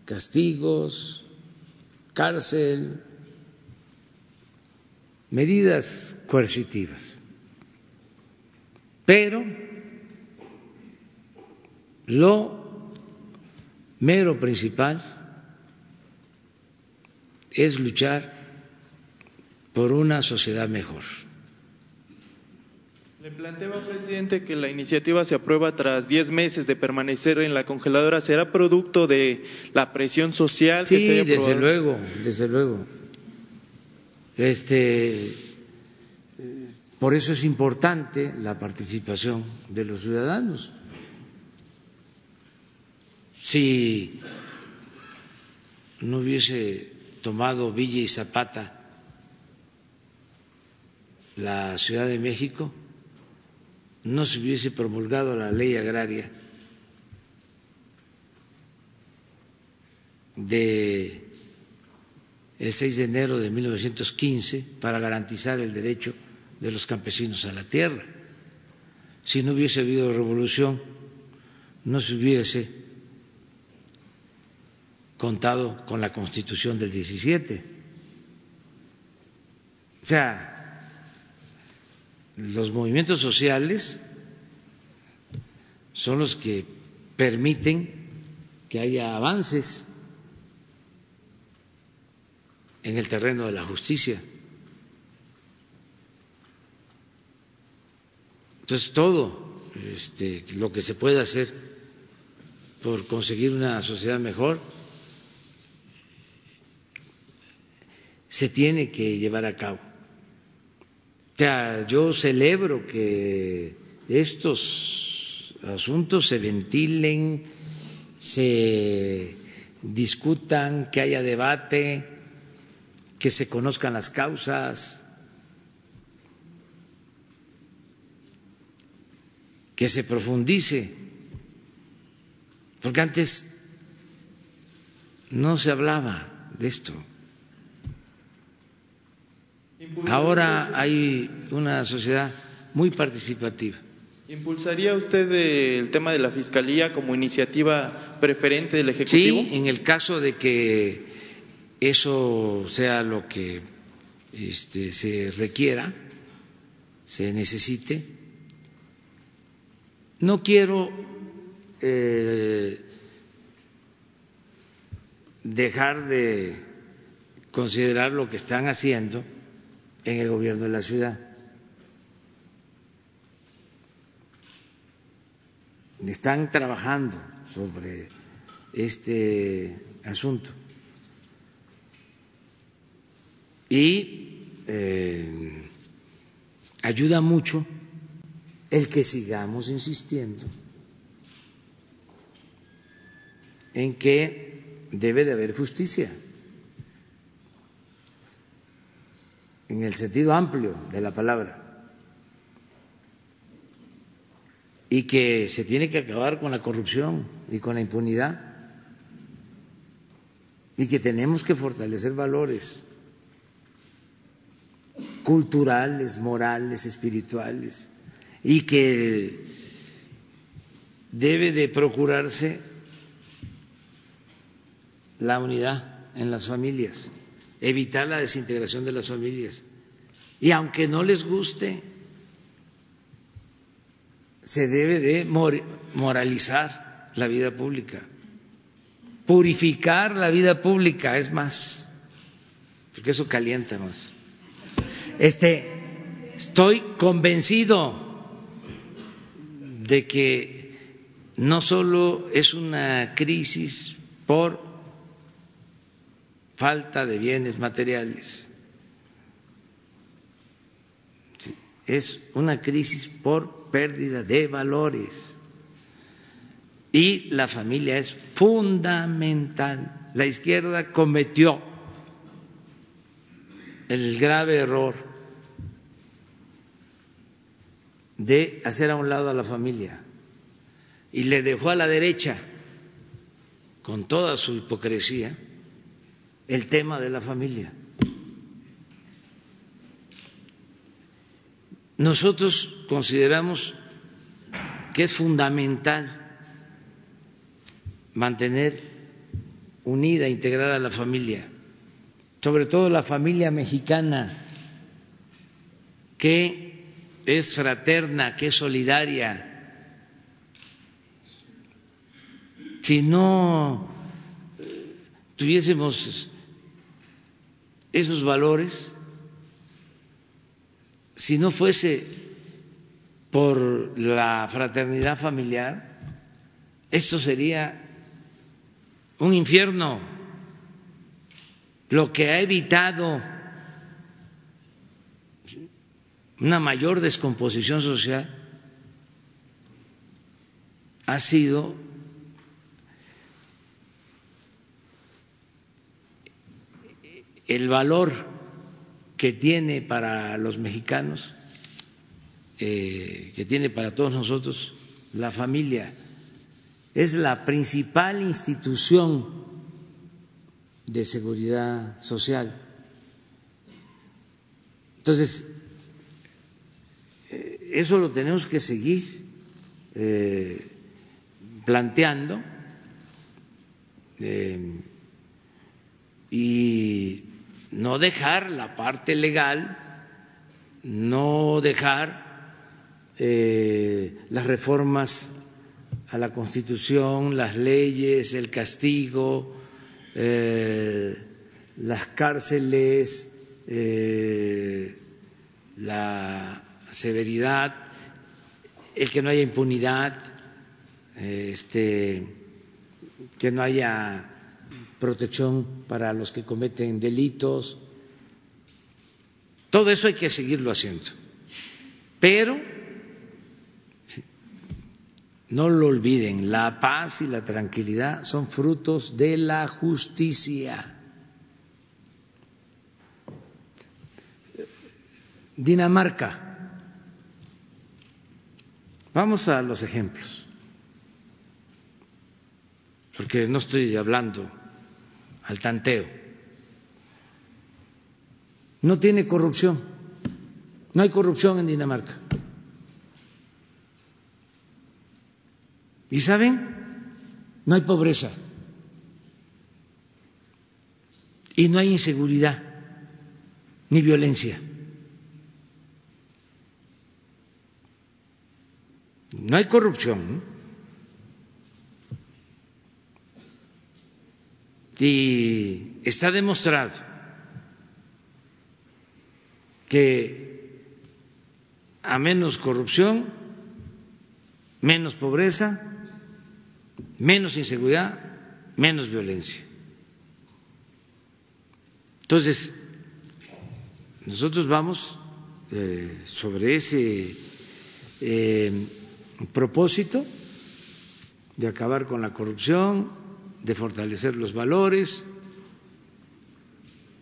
castigos, cárcel, medidas coercitivas. Pero lo mero principal es luchar por una sociedad mejor. Le planteaba, presidente, que la iniciativa se aprueba tras 10 meses de permanecer en la congeladora. ¿Será producto de la presión social sí, que se haya desde aprobado? luego, desde luego. Este, por eso es importante la participación de los ciudadanos. Si no hubiese tomado Villa y Zapata la Ciudad de México, no se hubiese promulgado la ley agraria de el 6 de enero de 1915 para garantizar el derecho de los campesinos a la tierra. Si no hubiese habido revolución, no se hubiese contado con la Constitución del 17. O sea, los movimientos sociales son los que permiten que haya avances en el terreno de la justicia. Entonces, todo este, lo que se puede hacer por conseguir una sociedad mejor se tiene que llevar a cabo. Sea, yo celebro que estos asuntos se ventilen, se discutan, que haya debate, que se conozcan las causas, que se profundice, porque antes no se hablaba de esto. Ahora hay una sociedad muy participativa. ¿Impulsaría usted el tema de la Fiscalía como iniciativa preferente del Ejecutivo? Sí, en el caso de que eso sea lo que este, se requiera, se necesite. No quiero eh, dejar de considerar lo que están haciendo en el gobierno de la ciudad. Están trabajando sobre este asunto. Y eh, ayuda mucho el que sigamos insistiendo en que debe de haber justicia. En el sentido amplio de la palabra, y que se tiene que acabar con la corrupción y con la impunidad, y que tenemos que fortalecer valores culturales, morales, espirituales, y que debe de procurarse la unidad en las familias evitar la desintegración de las familias. Y aunque no les guste, se debe de moralizar la vida pública, purificar la vida pública, es más, porque eso calienta más. Este, estoy convencido de que no solo es una crisis por falta de bienes materiales, es una crisis por pérdida de valores. Y la familia es fundamental. La izquierda cometió el grave error de hacer a un lado a la familia y le dejó a la derecha, con toda su hipocresía, el tema de la familia. Nosotros consideramos que es fundamental mantener unida, integrada la familia, sobre todo la familia mexicana, que es fraterna, que es solidaria. Si no tuviésemos esos valores, si no fuese por la fraternidad familiar, esto sería un infierno, lo que ha evitado una mayor descomposición social ha sido el valor que tiene para los mexicanos, eh, que tiene para todos nosotros la familia. Es la principal institución de seguridad social. Entonces, eh, eso lo tenemos que seguir eh, planteando y no dejar la parte legal, no dejar eh, las reformas a la Constitución, las leyes, el castigo, eh, las cárceles, eh, la severidad, el que no haya impunidad, este, que no haya protección para los que cometen delitos. Todo eso hay que seguirlo haciendo. Pero, no lo olviden, la paz y la tranquilidad son frutos de la justicia. Dinamarca. Vamos a los ejemplos, porque no estoy hablando al tanteo. No tiene corrupción, no hay corrupción en Dinamarca. ¿Y saben? No hay pobreza y no hay inseguridad ni violencia. No hay corrupción. Y está demostrado que a menos corrupción, menos pobreza, menos inseguridad, menos violencia. Entonces, nosotros vamos eh, sobre ese eh, propósito de acabar con la corrupción, de fortalecer los valores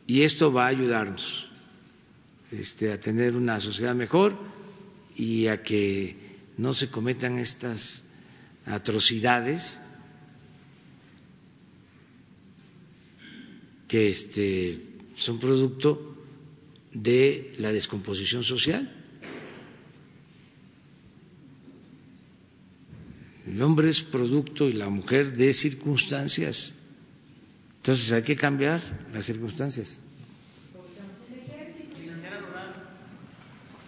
y esto va a ayudarnos este, a tener una sociedad mejor y a que no se cometan estas atrocidades que este, son producto de la descomposición social. El hombre es producto y la mujer de circunstancias. Entonces hay que cambiar las circunstancias.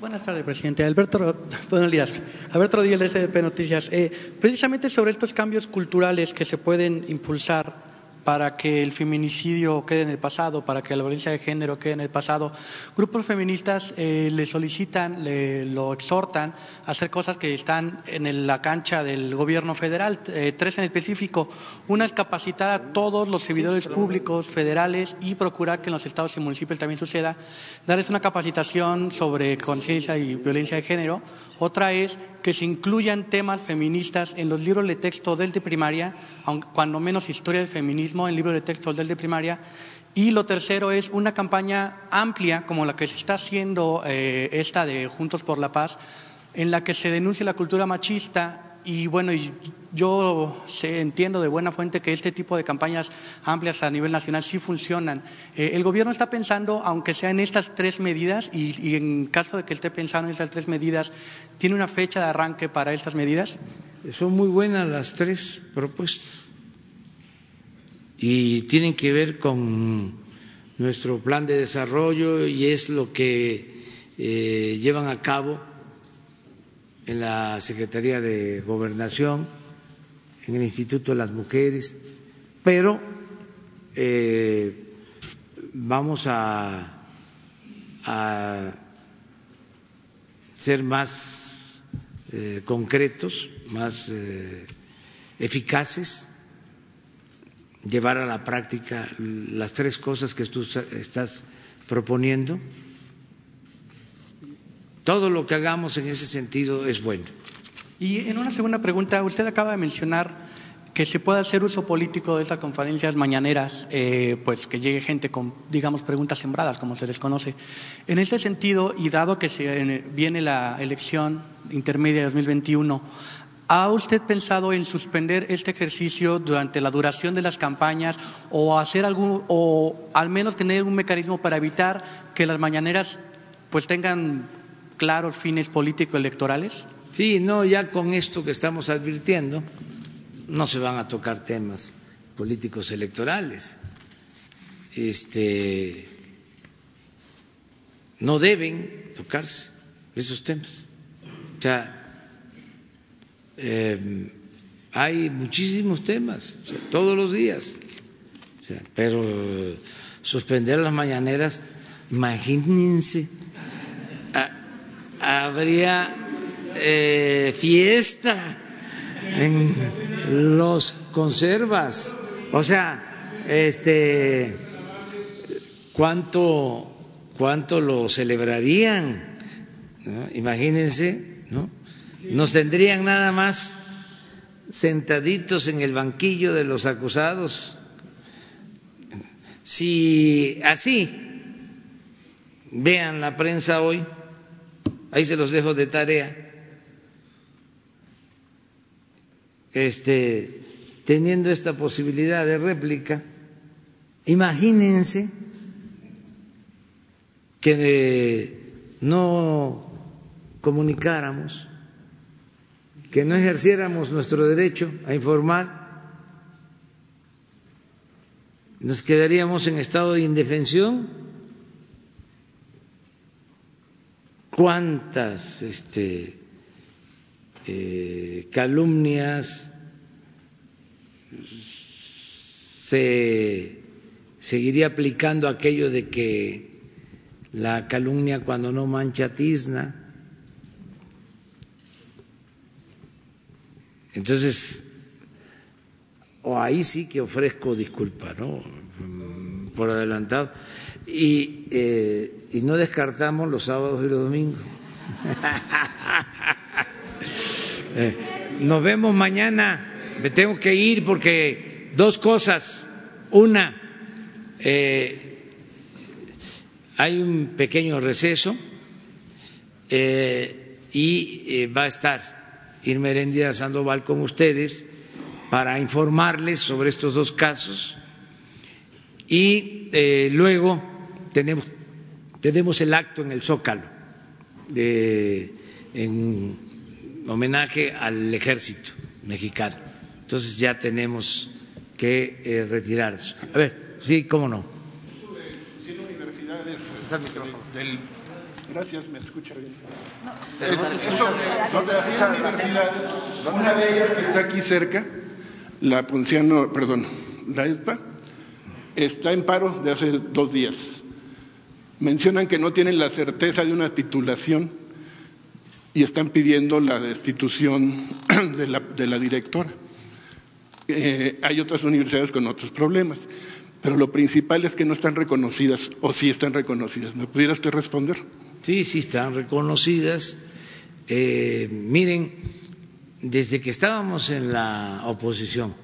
Buenas tardes, presidente. Alberto, buenos días. Alberto Rodríguez, SDP Noticias. Eh, precisamente sobre estos cambios culturales que se pueden impulsar para que el feminicidio quede en el pasado, para que la violencia de género quede en el pasado. Grupos feministas eh, le solicitan, le, lo exhortan a hacer cosas que están en la cancha del gobierno federal, eh, tres en específico. Una es capacitar a todos los servidores públicos federales y procurar que en los estados y municipios también suceda, darles una capacitación sobre conciencia y violencia de género. Otra es que se incluyan temas feministas en los libros de texto del de primaria, cuando menos historia del feminismo en libros de texto del de primaria. Y lo tercero es una campaña amplia, como la que se está haciendo eh, esta de Juntos por la Paz, en la que se denuncie la cultura machista y bueno, yo sé, entiendo de buena fuente que este tipo de campañas amplias a nivel nacional sí funcionan. Eh, el gobierno está pensando, aunque sea en estas tres medidas, y, y, en caso de que esté pensando en estas tres medidas, ¿tiene una fecha de arranque para estas medidas? Son muy buenas las tres propuestas y tienen que ver con nuestro plan de desarrollo y es lo que eh, llevan a cabo en la Secretaría de Gobernación, en el Instituto de las Mujeres, pero eh, vamos a, ser más eh, concretos, más eficaces, llevar a la práctica las tres cosas que tú estás proponiendo todo lo que hagamos en ese sentido es bueno. Y en una segunda pregunta, usted acaba de mencionar que se pueda hacer uso político de estas conferencias mañaneras, eh, pues que llegue gente con, digamos, preguntas sembradas, como se les conoce. En este sentido, y dado que se viene la elección intermedia de 2021, ¿ha usted pensado en suspender este ejercicio durante la duración de las campañas o hacer algún, o al menos tener un mecanismo para evitar que las mañaneras pues tengan claros fines político-electorales? Sí, no, ya con esto que estamos advirtiendo, no se van a tocar temas políticos electorales. Este, no deben tocarse esos temas. O sea, eh, hay muchísimos temas, todos los días, pero suspender las mañaneras, imagínense habría eh, fiesta en los conservas. O sea, este, ¿cuánto, cuánto lo celebrarían? Imagínense, ¿no? Nos tendrían nada más sentaditos en el banquillo de los acusados. Si así vean la prensa hoy, ahí se los dejo de tarea, este, teniendo esta posibilidad de réplica, imagínense que no comunicáramos, que no ejerciéramos nuestro derecho a informar, nos quedaríamos en estado de indefensión cuántas este, eh, calumnias se seguiría aplicando aquello de que la calumnia cuando no mancha tizna. Entonces, o ahí sí que ofrezco disculpa, ¿no? Por adelantado y, eh, no descartamos los sábados y los domingos. eh, nos vemos mañana. Me tengo que ir porque dos cosas. Una, eh, hay un pequeño receso y va a estar Irma Herendia Sandoval con ustedes para informarles sobre estos dos casos y eh, luego tenemos, tenemos el acto en el Zócalo de, en homenaje al ejército mexicano. Entonces ya tenemos que eh, retirarnos. A ver, sí, cómo no. universidades del Gracias, me escucha bien. Sobre las 100 universidades, una de ellas que está aquí cerca, la Ponciano, perdón, la ESPA, está en paro de hace dos días. Mencionan que no tienen la certeza de una titulación y están pidiendo la destitución de la, de la directora. Eh, hay otras universidades con otros problemas, pero lo principal es que no están reconocidas o sí están reconocidas. ¿Me pudiera usted responder? Sí, sí están reconocidas. Eh, miren, desde que estábamos en la oposición,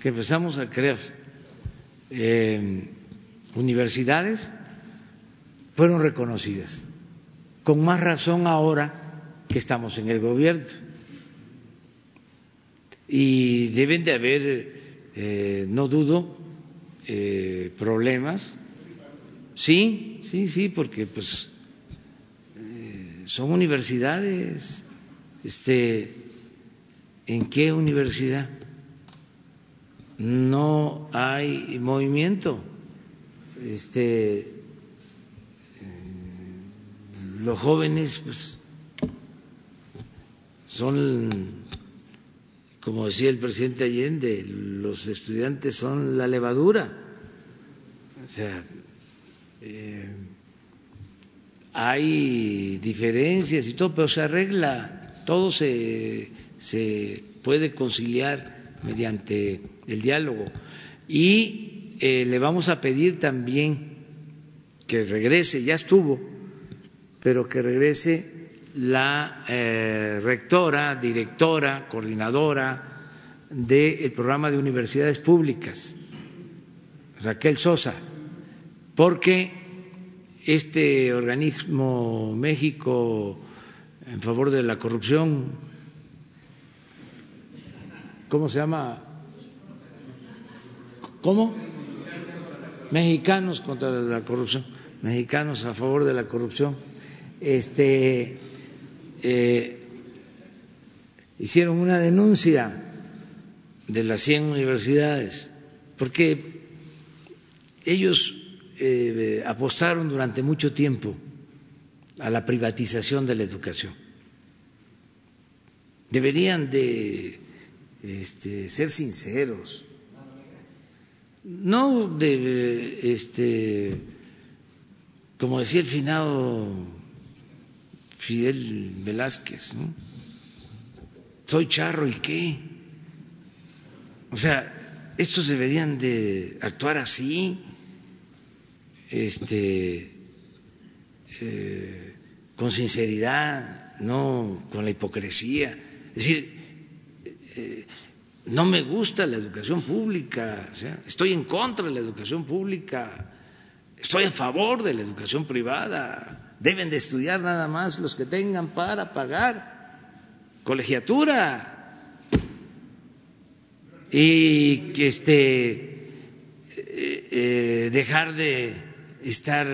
que empezamos a crear eh, universidades, fueron reconocidas. Con más razón ahora que estamos en el gobierno. Y deben de haber, eh, no dudo, eh, problemas. Sí, sí, sí, porque pues son universidades. Este, ¿en qué universidad no hay movimiento? Este, los jóvenes, pues son, como decía el presidente Allende, los estudiantes son la levadura. O sea, eh, hay diferencias y todo, pero se arregla, todo se, se puede conciliar mediante el diálogo. Y eh, le vamos a pedir también que regrese, ya estuvo, pero que regrese la eh, rectora, directora, coordinadora del programa de universidades públicas, Raquel Sosa, porque este organismo México en favor de la corrupción, ¿cómo se llama? ¿Cómo? Mexicanos contra la corrupción, mexicanos a favor de la corrupción, este eh, hicieron una denuncia de las 100 universidades, porque ellos eh, apostaron durante mucho tiempo a la privatización de la educación. Deberían de este, ser sinceros, no de, este, como decía el finado Fidel Velázquez, ¿no? Soy charro y qué. O sea, estos deberían de actuar así, este, eh, con sinceridad, no con la hipocresía. Es decir, eh, no me gusta la educación pública, estoy en contra de la educación pública, estoy a favor de la educación privada Deben de estudiar nada más los que tengan para pagar colegiatura y que este eh, dejar de estar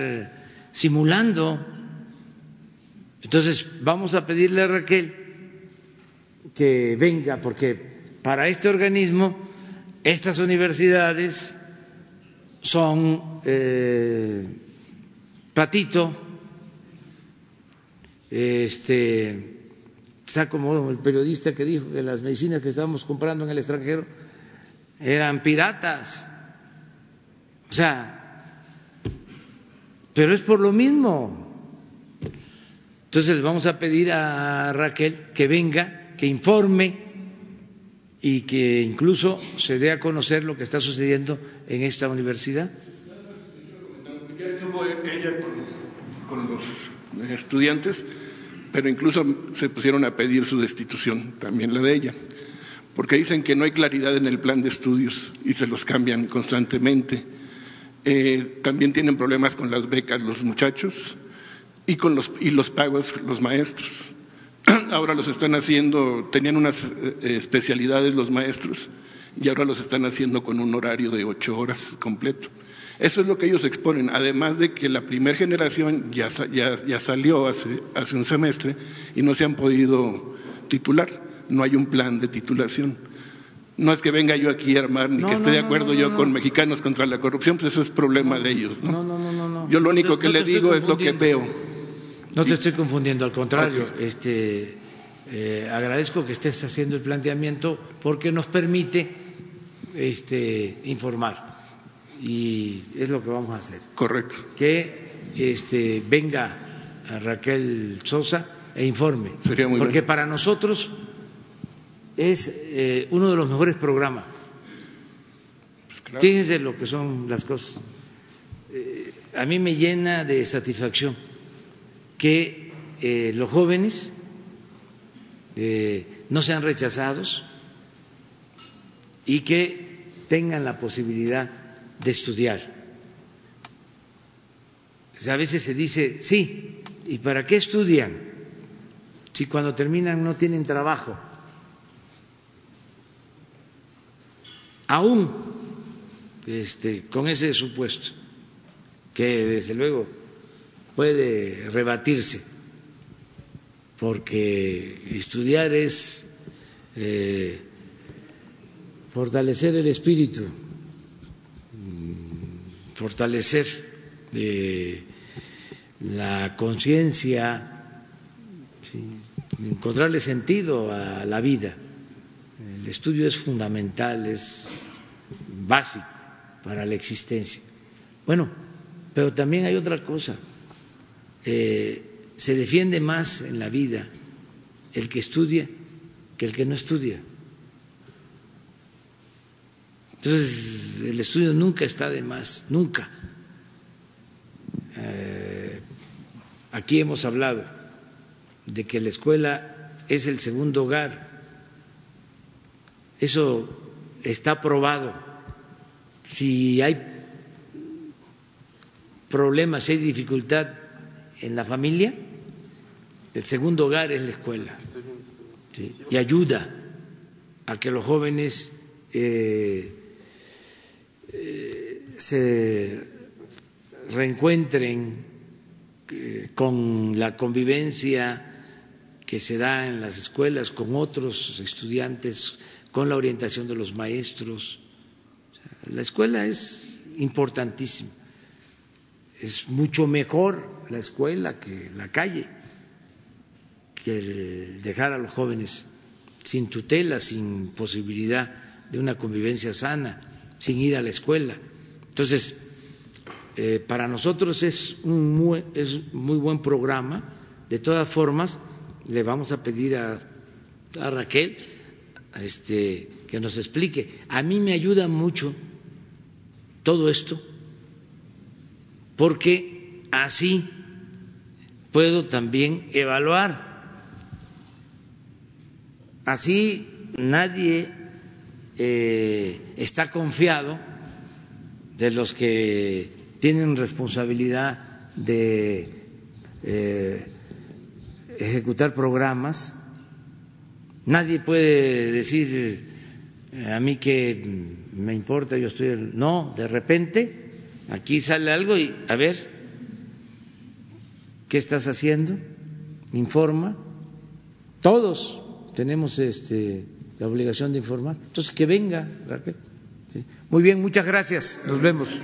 simulando. Entonces vamos a pedirle a Raquel que venga porque para este organismo estas universidades son eh, patito este, está como el periodista que dijo que las medicinas que estábamos comprando en el extranjero eran piratas. O sea, pero es por lo mismo. Entonces le vamos a pedir a Raquel que venga, que informe y que incluso se dé a conocer lo que está sucediendo en esta universidad. Ya estuvo ella con los estudiantes, pero incluso se pusieron a pedir su destitución, también la de ella, porque dicen que no hay claridad en el plan de estudios y se los cambian constantemente. Eh, también tienen problemas con las becas los muchachos y con los, y los pagos los maestros. Ahora los están haciendo, tenían unas eh, especialidades los maestros y ahora los están haciendo con un horario de ocho horas completo. Eso es lo que ellos exponen, además de que la primera generación ya, ya, salió hace, hace un semestre y no se han podido titular, no hay un plan de titulación. No es que venga yo aquí a armar ni que esté de acuerdo yo con mexicanos contra la corrupción, pues eso es problema de ellos. No, no, no, no. Yo lo único que le digo es lo que veo. No te estoy confundiendo, al contrario, este, eh, agradezco que estés haciendo el planteamiento porque nos permite este, informar y es lo que vamos a hacer. Correcto. Que este, venga a Raquel Sosa e informe. Sería muy Porque para nosotros es eh, uno de los mejores programas. claro. Fíjense lo que son las cosas. Eh, a mí me llena de satisfacción que eh, los jóvenes no sean rechazados y que tengan la posibilidad de estudiar. O sea, a veces se dice, sí, ¿y para qué estudian? Si cuando terminan no tienen trabajo. Aún este, con ese supuesto, que desde luego puede rebatirse, porque estudiar es eh, fortalecer el espíritu, mm, fortalecer eh, la conciencia, encontrarle sentido a la vida. Estudio es fundamental, es básico para la existencia. Bueno, pero también hay otra cosa. Eh, se defiende más en la vida el que estudia que el que no estudia. Entonces, el estudio nunca está de más, nunca. Eh, aquí hemos hablado de que la escuela es el segundo hogar. Eso está probado. Si hay problemas, si hay dificultad en la familia, el segundo hogar es la escuela. Y ayuda a que los jóvenes eh, eh, se reencuentren eh, con la convivencia que se da en las escuelas con otros estudiantes, con la orientación de los maestros. La escuela es importantísima. Es mucho mejor la escuela que la calle, que dejar a los jóvenes sin tutela, sin posibilidad de una convivencia sana, sin ir a la escuela. Entonces, eh, para nosotros es un muy, es muy buen programa. De todas formas, le vamos a pedir a Raquel este, que nos explique. A mí me ayuda mucho todo esto porque así puedo también evaluar. Así nadie eh, está confiado de los que tienen responsabilidad de eh, ejecutar programas. Nadie puede decir eh, a mí que me importa, yo estoy. No, de repente aquí sale algo y a ver, ¿qué estás haciendo? Informa. Todos tenemos este, la obligación de informar. Entonces, que venga, Raquel. Muy bien, muchas gracias. Nos vemos.